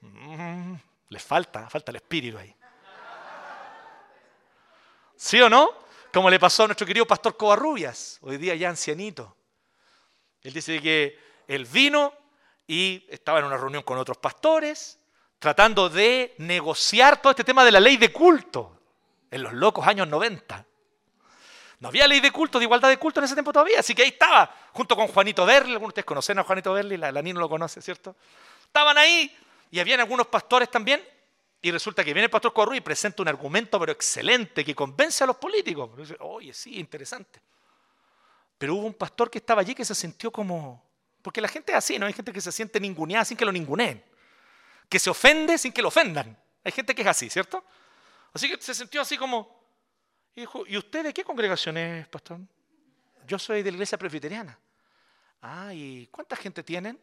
Speaker 1: Mm, les falta, falta el espíritu ahí. ¿Sí o no? Como le pasó a nuestro querido pastor Covarrubias, hoy día ya ancianito. Él dice que él vino y estaba en una reunión con otros pastores, tratando de negociar todo este tema de la ley de culto en los locos años 90. No había ley de culto, de igualdad de culto en ese tiempo todavía, así que ahí estaba, junto con Juanito Berli, algunos de ustedes conocen a Juanito Berli, la, la lo conoce, ¿cierto? Estaban ahí y habían algunos pastores también, y resulta que viene el pastor Corru y presenta un argumento pero excelente que convence a los políticos. Oye, sí, interesante. Pero hubo un pastor que estaba allí que se sintió como... Porque la gente es así, ¿no? Hay gente que se siente ninguneada sin que lo ninguneen. Que se ofende sin que lo ofendan. Hay gente que es así, ¿cierto? Así que se sintió así como, dijo, ¿y usted de qué congregación es, pastor? Yo soy de la iglesia presbiteriana. Ah, ¿y cuánta gente tienen?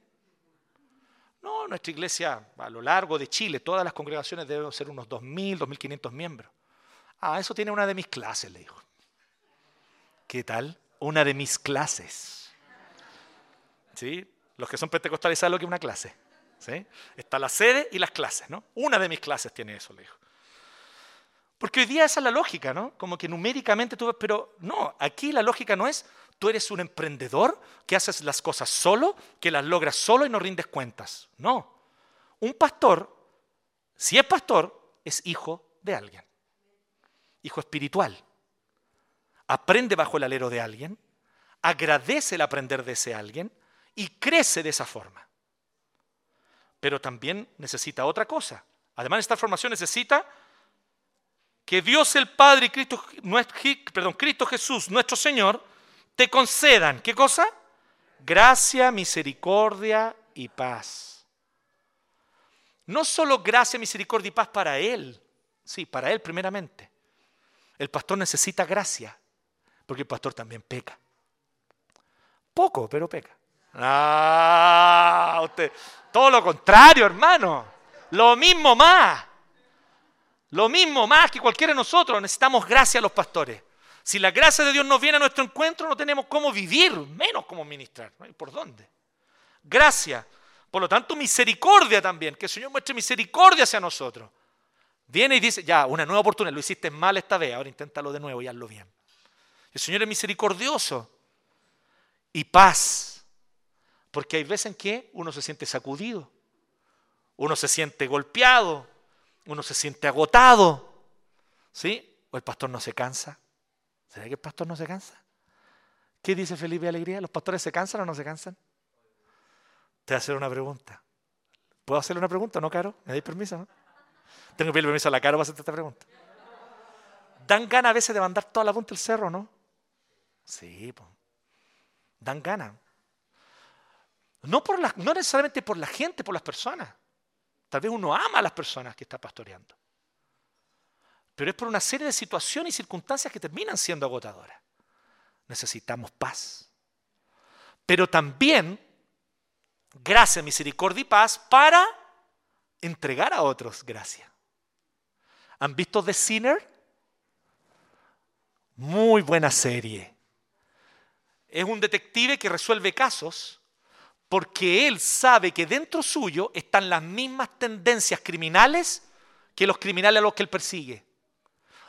Speaker 1: No, nuestra iglesia a lo largo de Chile, todas las congregaciones deben ser unos 2.000, 2.500 miembros. Ah, eso tiene una de mis clases, le dijo. ¿Qué tal? Una de mis clases. ¿Sí? Los que son pentecostales saben lo que es una clase. ¿Sí? Está la sede y las clases, ¿no? Una de mis clases tiene eso, le dijo. Porque hoy día esa es la lógica, ¿no? Como que numéricamente tú pero no, aquí la lógica no es tú eres un emprendedor que haces las cosas solo, que las logras solo y no rindes cuentas. No. Un pastor, si es pastor, es hijo de alguien. Hijo espiritual. Aprende bajo el alero de alguien, agradece el aprender de ese alguien y crece de esa forma. Pero también necesita otra cosa. Además, esta formación necesita que Dios el Padre y Cristo, perdón, Cristo Jesús, nuestro Señor, te concedan, ¿qué cosa? Gracia, misericordia y paz. No solo gracia, misericordia y paz para Él, sí, para Él primeramente. El pastor necesita gracia, porque el pastor también peca. Poco, pero peca. Ah, usted, todo lo contrario, hermano. Lo mismo más. Lo mismo más que cualquiera de nosotros. Necesitamos gracia a los pastores. Si la gracia de Dios nos viene a nuestro encuentro, no tenemos cómo vivir, menos cómo ministrar. ¿Por dónde? Gracia. Por lo tanto, misericordia también. Que el Señor muestre misericordia hacia nosotros. Viene y dice, ya, una nueva oportunidad. Lo hiciste mal esta vez, ahora inténtalo de nuevo y hazlo bien. El Señor es misericordioso. Y paz. Porque hay veces en que uno se siente sacudido. Uno se siente golpeado. Uno se siente agotado. ¿Sí? O el pastor no se cansa. ¿Será que el pastor no se cansa? ¿Qué dice Felipe Alegría? ¿Los pastores se cansan o no se cansan? Te voy a hacer una pregunta. ¿Puedo hacerle una pregunta, no, Caro? ¿Me dais permiso? No? Tengo que pedirle permiso a la Caro para hacerte esta pregunta. ¿Dan ganas a veces de mandar toda la punta del cerro, no? Sí, pues. Dan ganas. No, no necesariamente por la gente, por las personas. Tal vez uno ama a las personas que está pastoreando. Pero es por una serie de situaciones y circunstancias que terminan siendo agotadoras. Necesitamos paz. Pero también gracia, misericordia y paz para entregar a otros gracia. ¿Han visto The Sinner? Muy buena serie. Es un detective que resuelve casos porque él sabe que dentro suyo están las mismas tendencias criminales que los criminales a los que él persigue.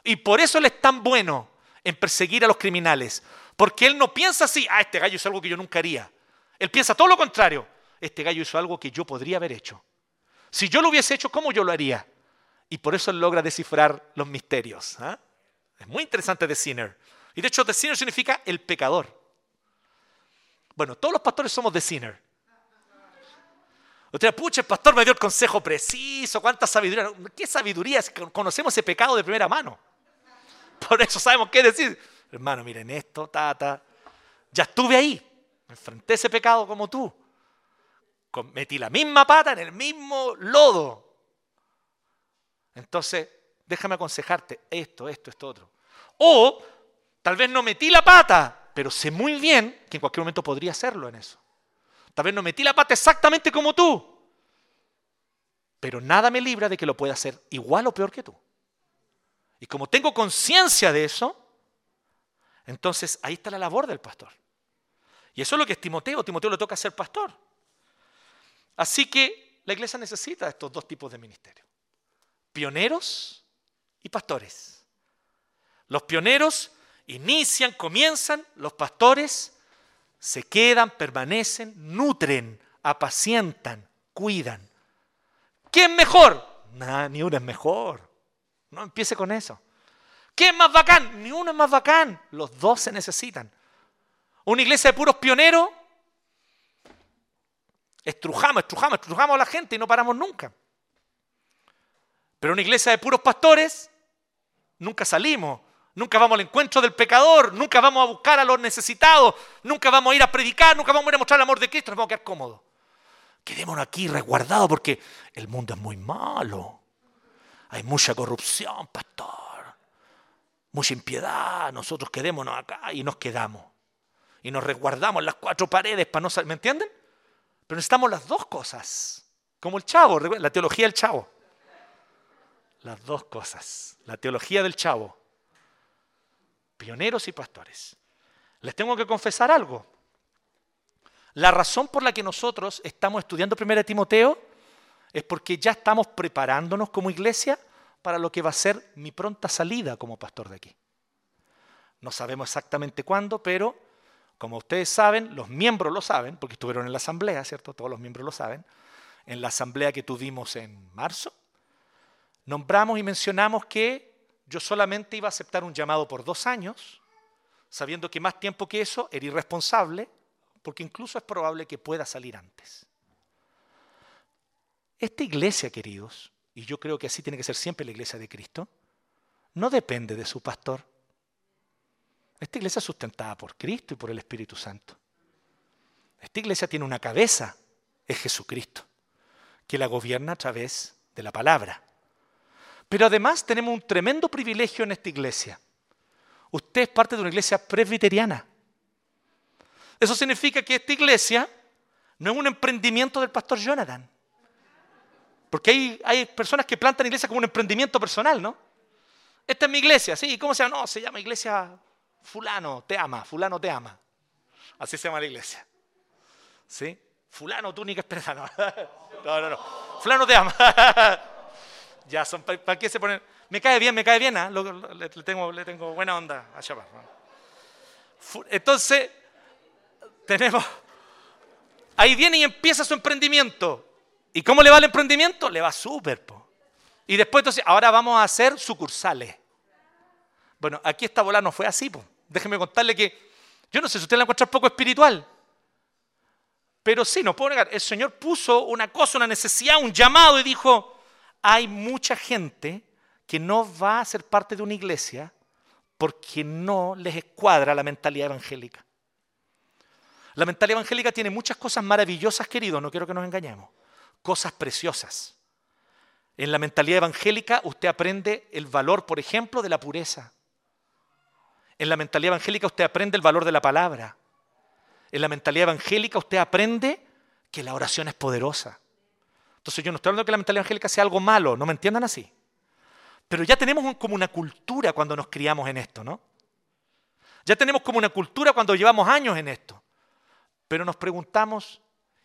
Speaker 1: Y por eso él es tan bueno en perseguir a los criminales. Porque él no piensa así, ah, este gallo hizo algo que yo nunca haría. Él piensa todo lo contrario. Este gallo hizo algo que yo podría haber hecho. Si yo lo hubiese hecho, ¿cómo yo lo haría? Y por eso él logra descifrar los misterios. ¿ah? Es muy interesante The Sinner. Y de hecho, The Sinner significa el pecador. Bueno, todos los pastores somos The Sinner. Usted, pucha, el pastor me dio el consejo preciso, cuánta sabiduría. ¿Qué sabiduría? Conocemos ese pecado de primera mano. Por eso sabemos qué decir. Hermano, miren esto, tata. Ya estuve ahí. Enfrenté ese pecado como tú. Metí la misma pata en el mismo lodo. Entonces, déjame aconsejarte esto, esto, esto, otro. O tal vez no metí la pata, pero sé muy bien que en cualquier momento podría hacerlo en eso. Tal vez no metí la pata exactamente como tú. Pero nada me libra de que lo pueda hacer igual o peor que tú. Y como tengo conciencia de eso, entonces ahí está la labor del pastor. Y eso es lo que es Timoteo. Timoteo le toca ser pastor. Así que la iglesia necesita estos dos tipos de ministerios. Pioneros y pastores. Los pioneros inician, comienzan, los pastores se quedan, permanecen, nutren, apacientan, cuidan. ¿Quién mejor? ni uno es mejor. No empiece con eso. ¿Qué es más bacán? Ni uno es más bacán. Los dos se necesitan. Una iglesia de puros pioneros, estrujamos, estrujamos, estrujamos a la gente y no paramos nunca. Pero una iglesia de puros pastores, nunca salimos, nunca vamos al encuentro del pecador, nunca vamos a buscar a los necesitados, nunca vamos a ir a predicar, nunca vamos a ir a mostrar el amor de Cristo, nos vamos a quedar cómodos. Quedémonos aquí resguardados porque el mundo es muy malo. Hay mucha corrupción, pastor. Mucha impiedad. Nosotros quedémonos acá y nos quedamos. Y nos resguardamos las cuatro paredes para no salir. ¿Me entienden? Pero necesitamos las dos cosas. Como el chavo, la teología del chavo. Las dos cosas. La teología del chavo. Pioneros y pastores. Les tengo que confesar algo. La razón por la que nosotros estamos estudiando 1 Timoteo es porque ya estamos preparándonos como iglesia para lo que va a ser mi pronta salida como pastor de aquí. No sabemos exactamente cuándo, pero Como ustedes saben, los miembros lo saben, porque estuvieron en la asamblea, ¿cierto? Todos los miembros lo saben. En la asamblea que tuvimos en marzo, nombramos y mencionamos que yo solamente iba a aceptar un llamado por dos años, sabiendo que más tiempo que eso era irresponsable, porque incluso es probable que pueda salir antes. Esta iglesia, queridos, y yo creo que así tiene que ser siempre la iglesia de Cristo, no depende de su pastor. Esta iglesia es sustentada por Cristo y por el Espíritu Santo. Esta iglesia tiene una cabeza, es Jesucristo, que la gobierna a través de la palabra. Pero además tenemos un tremendo privilegio en esta iglesia. Usted es parte de una iglesia presbiteriana. Eso significa que esta iglesia no es un emprendimiento del pastor Jonathan. Porque hay, hay personas que plantan iglesia como un emprendimiento personal, ¿no? Esta es mi iglesia, ¿sí? ¿Cómo se llama? No, se llama iglesia fulano, te ama, fulano te ama. Así se llama la iglesia. ¿Sí? Fulano, túnica esperanza. No, no, no. Fulano te ama. ya, son, ¿para qué se ponen? Me cae bien, me cae bien, ¿ah? le, tengo, le tengo buena onda a Shabbat. Entonces, tenemos, ahí viene y empieza su emprendimiento. ¿Y cómo le va el emprendimiento? Le va súper. Y después, entonces, ahora vamos a hacer sucursales. Bueno, aquí esta bola no fue así. Po. Déjeme contarle que, yo no sé si usted la encuentra poco espiritual, pero sí, no puedo negar, el Señor puso una cosa, una necesidad, un llamado y dijo, hay mucha gente que no va a ser parte de una iglesia porque no les escuadra la mentalidad evangélica. La mentalidad evangélica tiene muchas cosas maravillosas, queridos, no quiero que nos engañemos, cosas preciosas. En la mentalidad evangélica usted aprende el valor, por ejemplo, de la pureza. En la mentalidad evangélica usted aprende el valor de la palabra. En la mentalidad evangélica usted aprende que la oración es poderosa. Entonces yo no estoy hablando de que la mentalidad evangélica sea algo malo, no me entiendan así. Pero ya tenemos como una cultura cuando nos criamos en esto, ¿no? Ya tenemos como una cultura cuando llevamos años en esto. Pero nos preguntamos,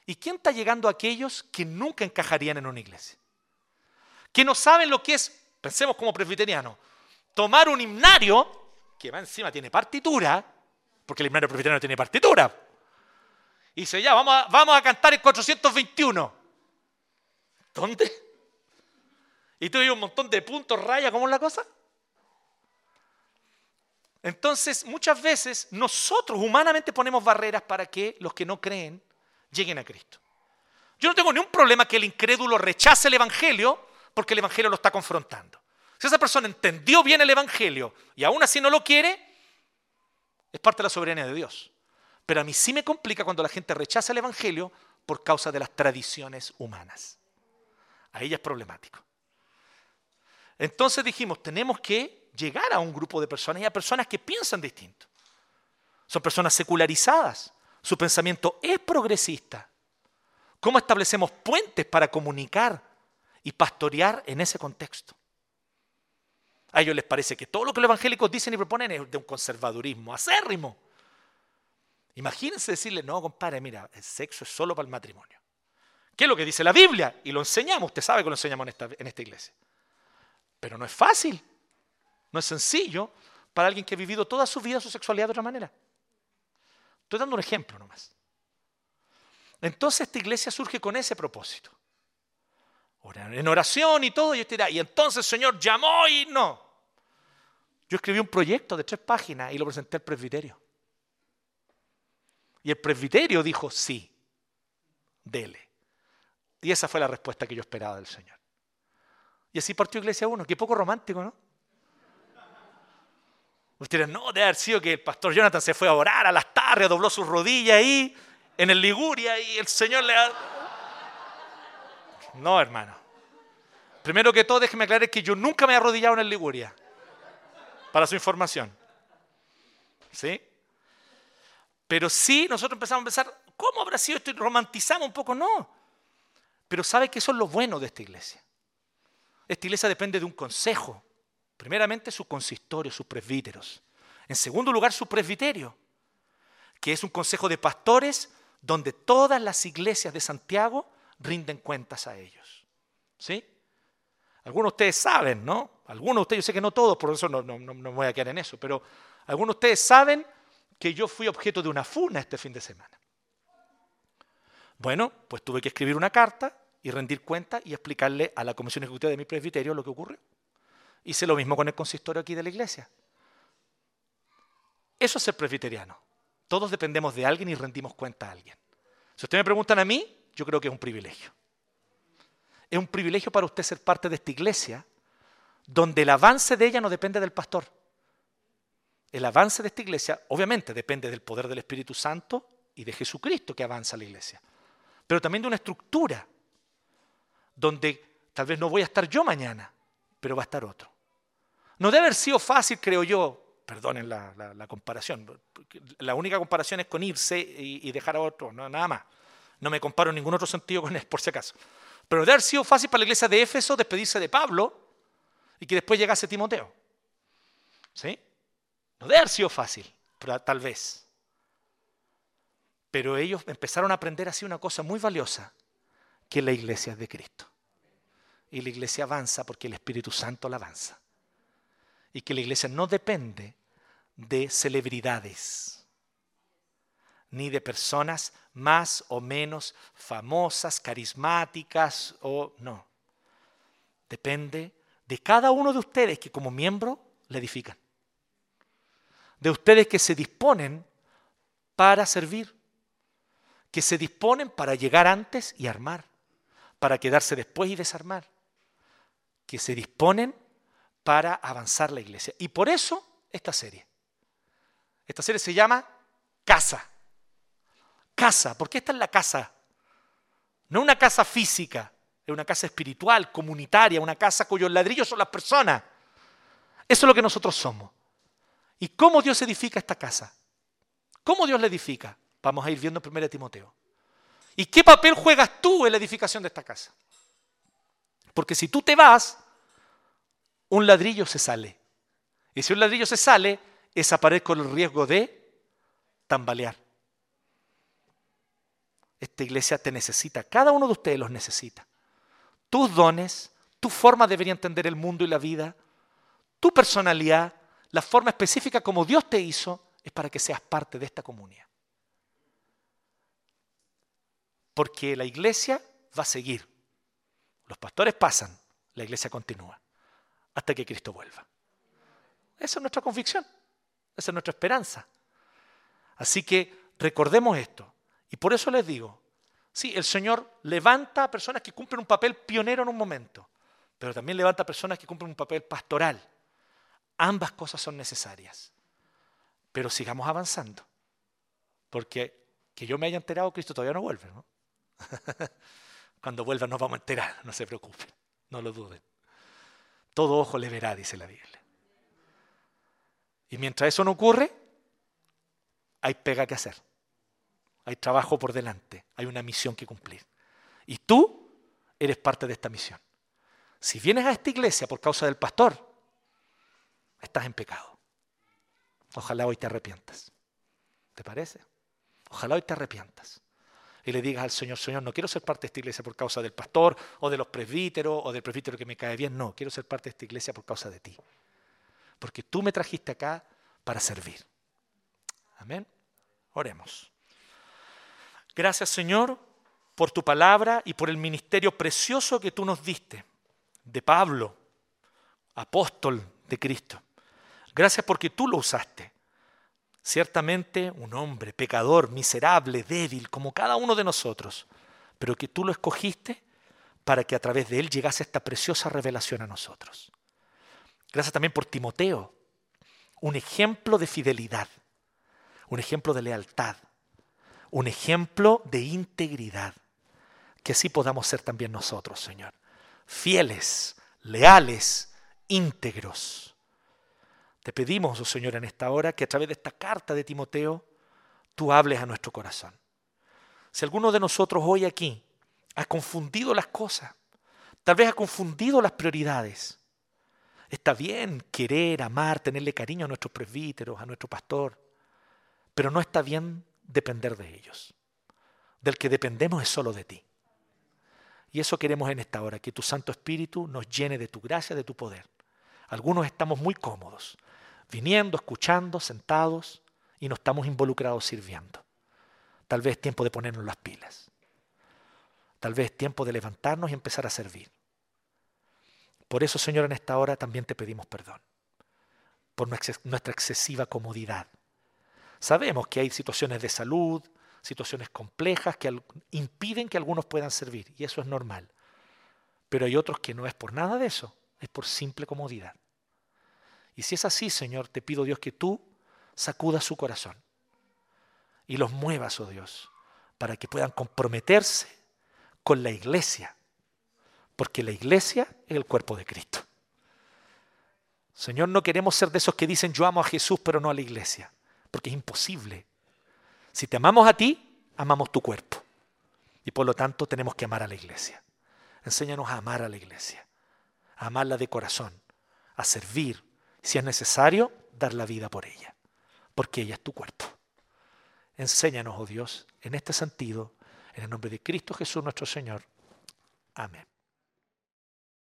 Speaker 1: ¿y quién está llegando a aquellos que nunca encajarían en una iglesia? que no saben lo que es, pensemos como presbiteriano, tomar un himnario, que va encima tiene partitura, porque el himnario presbiteriano tiene partitura. Y dice, ya, vamos a, vamos a cantar el 421. ¿Dónde? Y tú un montón de puntos, raya, ¿cómo es la cosa? Entonces, muchas veces nosotros humanamente ponemos barreras para que los que no creen lleguen a Cristo. Yo no tengo ningún problema que el incrédulo rechace el Evangelio porque el Evangelio lo está confrontando. Si esa persona entendió bien el Evangelio y aún así no lo quiere, es parte de la soberanía de Dios. Pero a mí sí me complica cuando la gente rechaza el Evangelio por causa de las tradiciones humanas. Ahí ya es problemático. Entonces dijimos, tenemos que llegar a un grupo de personas y a personas que piensan distinto. Son personas secularizadas. Su pensamiento es progresista. ¿Cómo establecemos puentes para comunicar y pastorear en ese contexto. A ellos les parece que todo lo que los evangélicos dicen y proponen es de un conservadurismo acérrimo. Imagínense decirle, no, compadre, mira, el sexo es solo para el matrimonio. ¿Qué es lo que dice la Biblia? Y lo enseñamos, usted sabe que lo enseñamos en esta, iglesia. Pero no es fácil, no es sencillo para alguien que ha vivido toda su vida su sexualidad de otra manera. Estoy dando un ejemplo nomás. Entonces esta iglesia surge con ese propósito en oración y todo, y usted y entonces el Señor llamó y no. Yo escribí un proyecto de tres páginas y lo presenté al presbiterio. Y el presbiterio dijo, sí, dele. Y esa fue la respuesta que yo esperaba del Señor. Y así partió Iglesia 1, qué poco romántico, ¿no? Ustedes no, debe haber sido que el pastor Jonathan se fue a orar a las tardes, dobló sus rodillas ahí, en el Liguria, y el Señor le... No, hermano. Primero que todo, déjeme aclarar que yo nunca me he arrodillado en el Liguria. Para su información. ¿Sí? Pero sí, nosotros empezamos a pensar, ¿cómo habrá sido esto? Romantizamos un poco, no. Pero sabe que eso es lo bueno de esta iglesia. Esta iglesia depende de un consejo. Primeramente su consistorio, sus presbíteros. En segundo lugar, su presbiterio, que es un consejo de pastores donde todas las iglesias de Santiago rinden cuentas a ellos. ¿Sí? Algunos de ustedes saben, ¿no? Algunos de ustedes, yo sé que no todos, por eso no, no, no me voy a quedar en eso, pero algunos de ustedes saben que yo fui objeto de una funa este fin de semana. Bueno, pues tuve que escribir una carta y rendir cuenta y explicarle a la comisión ejecutiva de mi presbiterio lo que ocurrió. Hice lo mismo con el consistorio aquí de la iglesia. Eso es ser presbiteriano. Todos dependemos de alguien y rendimos cuenta a alguien. Si ustedes me preguntan a mí, yo creo que es un privilegio. Es un privilegio para usted ser parte de esta iglesia donde el avance de ella no depende del pastor. El avance de esta iglesia obviamente depende del poder del Espíritu Santo y de Jesucristo que avanza la iglesia, pero también de una estructura donde tal vez no voy a estar yo mañana, pero va a estar otro. No debe haber sido fácil, creo yo, perdonen la, comparación, la única comparación es con irse y, dejar a otro, no, nada más. No me comparo en ningún otro sentido con él, por si acaso. Pero debe haber sido fácil para la iglesia de Éfeso despedirse de Pablo y que después llegase Timoteo. ¿Sí? No debe haber sido fácil, tal vez. Pero ellos empezaron a aprender así una cosa muy valiosa, que la iglesia es de Cristo. Y la iglesia avanza porque el Espíritu Santo la avanza. Y que la iglesia no depende de celebridades, ni de personas más o menos famosas, carismáticas o no. Depende de cada uno de ustedes que como miembro le edifican. De ustedes que se disponen para servir, que se disponen para llegar antes y armar, para quedarse después y desarmar, que se disponen para avanzar la iglesia. Y por eso esta serie. Esta serie se llama Casa. Casa, porque esta es la casa. No una casa física, es una casa espiritual, comunitaria, una casa cuyos ladrillos son las personas. Eso es lo que nosotros somos. ¿Y cómo Dios edifica esta casa? ¿Cómo Dios la edifica? Vamos a ir viendo en 1 Timoteo. ¿Y qué papel juegas tú en la edificación de esta casa? Porque si tú te vas, un ladrillo se sale. Y si un ladrillo se sale, es aparecer con el riesgo de tambalear. Esta iglesia te necesita, cada uno de ustedes los necesita tus dones, tu forma de entender el mundo y la vida, tu personalidad, la forma específica como Dios te hizo, es para que seas parte de esta comunidad. Porque la iglesia va a seguir. Los pastores pasan, la iglesia continúa, hasta que Cristo vuelva. Esa es nuestra convicción, esa es nuestra esperanza. Así que recordemos esto. Y por eso les digo, Sí, el Señor levanta a personas que cumplen un papel pionero en un momento, pero también levanta a personas que cumplen un papel pastoral. Ambas cosas son necesarias. Pero sigamos avanzando, porque que yo me haya enterado, Cristo todavía no vuelve. Cuando vuelva nos vamos a enterar, no se preocupen, no lo duden. Todo ojo le verá, dice la Biblia. Y mientras eso no ocurre, hay pega que hacer. Hay trabajo por delante, hay una misión que cumplir. Y tú eres parte de esta misión. Si vienes a esta iglesia por causa del pastor, estás en pecado. Ojalá hoy te arrepientas. ¿Te parece? Ojalá hoy te arrepientas. Y le digas al Señor, Señor, no quiero ser parte de esta iglesia por causa del pastor o de los presbíteros o del presbítero que me cae bien. No, quiero ser parte de esta iglesia por causa de ti. Porque tú me trajiste acá para servir. Amén. Oremos. Gracias Señor por tu palabra y por el ministerio precioso que tú nos diste de Pablo, apóstol de Cristo. Gracias porque tú lo usaste. Ciertamente un hombre pecador, miserable, débil, como cada uno de nosotros, pero que tú lo escogiste para que a través de él llegase esta preciosa revelación a nosotros. Gracias también por Timoteo, un ejemplo de fidelidad, un ejemplo de lealtad, un ejemplo de integridad. Que así podamos ser también nosotros, Señor. Fieles, leales, íntegros. Te pedimos, oh Señor, en esta hora que a través de esta carta de Timoteo tú hables a nuestro corazón. Si alguno de nosotros hoy aquí ha confundido las cosas, tal vez ha confundido las prioridades, está bien querer, amar, tenerle cariño a nuestros presbíteros, a nuestro pastor, pero no está bien depender de ellos. Del que dependemos es solo de ti. Y eso queremos en esta hora, que tu Santo Espíritu nos llene de tu gracia, de tu poder. Algunos estamos muy cómodos, viniendo, escuchando, sentados, y no estamos involucrados sirviendo. Tal vez es tiempo de ponernos las pilas. Tal vez es tiempo de levantarnos y empezar a servir. Por eso, Señor, en esta hora también te pedimos perdón por nuestra excesiva comodidad. Sabemos que hay situaciones de salud, situaciones complejas que impiden que algunos puedan servir, y eso es normal. Pero hay otros que no es por nada de eso, es por simple comodidad. Y si es así, Señor, te pido Dios que tú sacudas su corazón y los muevas, oh Dios, para que puedan comprometerse con la iglesia, porque la iglesia es el cuerpo de Cristo. Señor, no queremos ser de esos que dicen yo amo a Jesús pero no a la iglesia, porque es imposible. Si te amamos a ti, amamos tu cuerpo. Y por lo tanto tenemos que amar a la iglesia. Enséñanos a amar a la iglesia, a amarla de corazón, a servir, si es necesario, dar la vida por ella, porque ella es tu cuerpo. Enséñanos, oh Dios, en este sentido, en el nombre de Cristo Jesús nuestro Señor. Amén.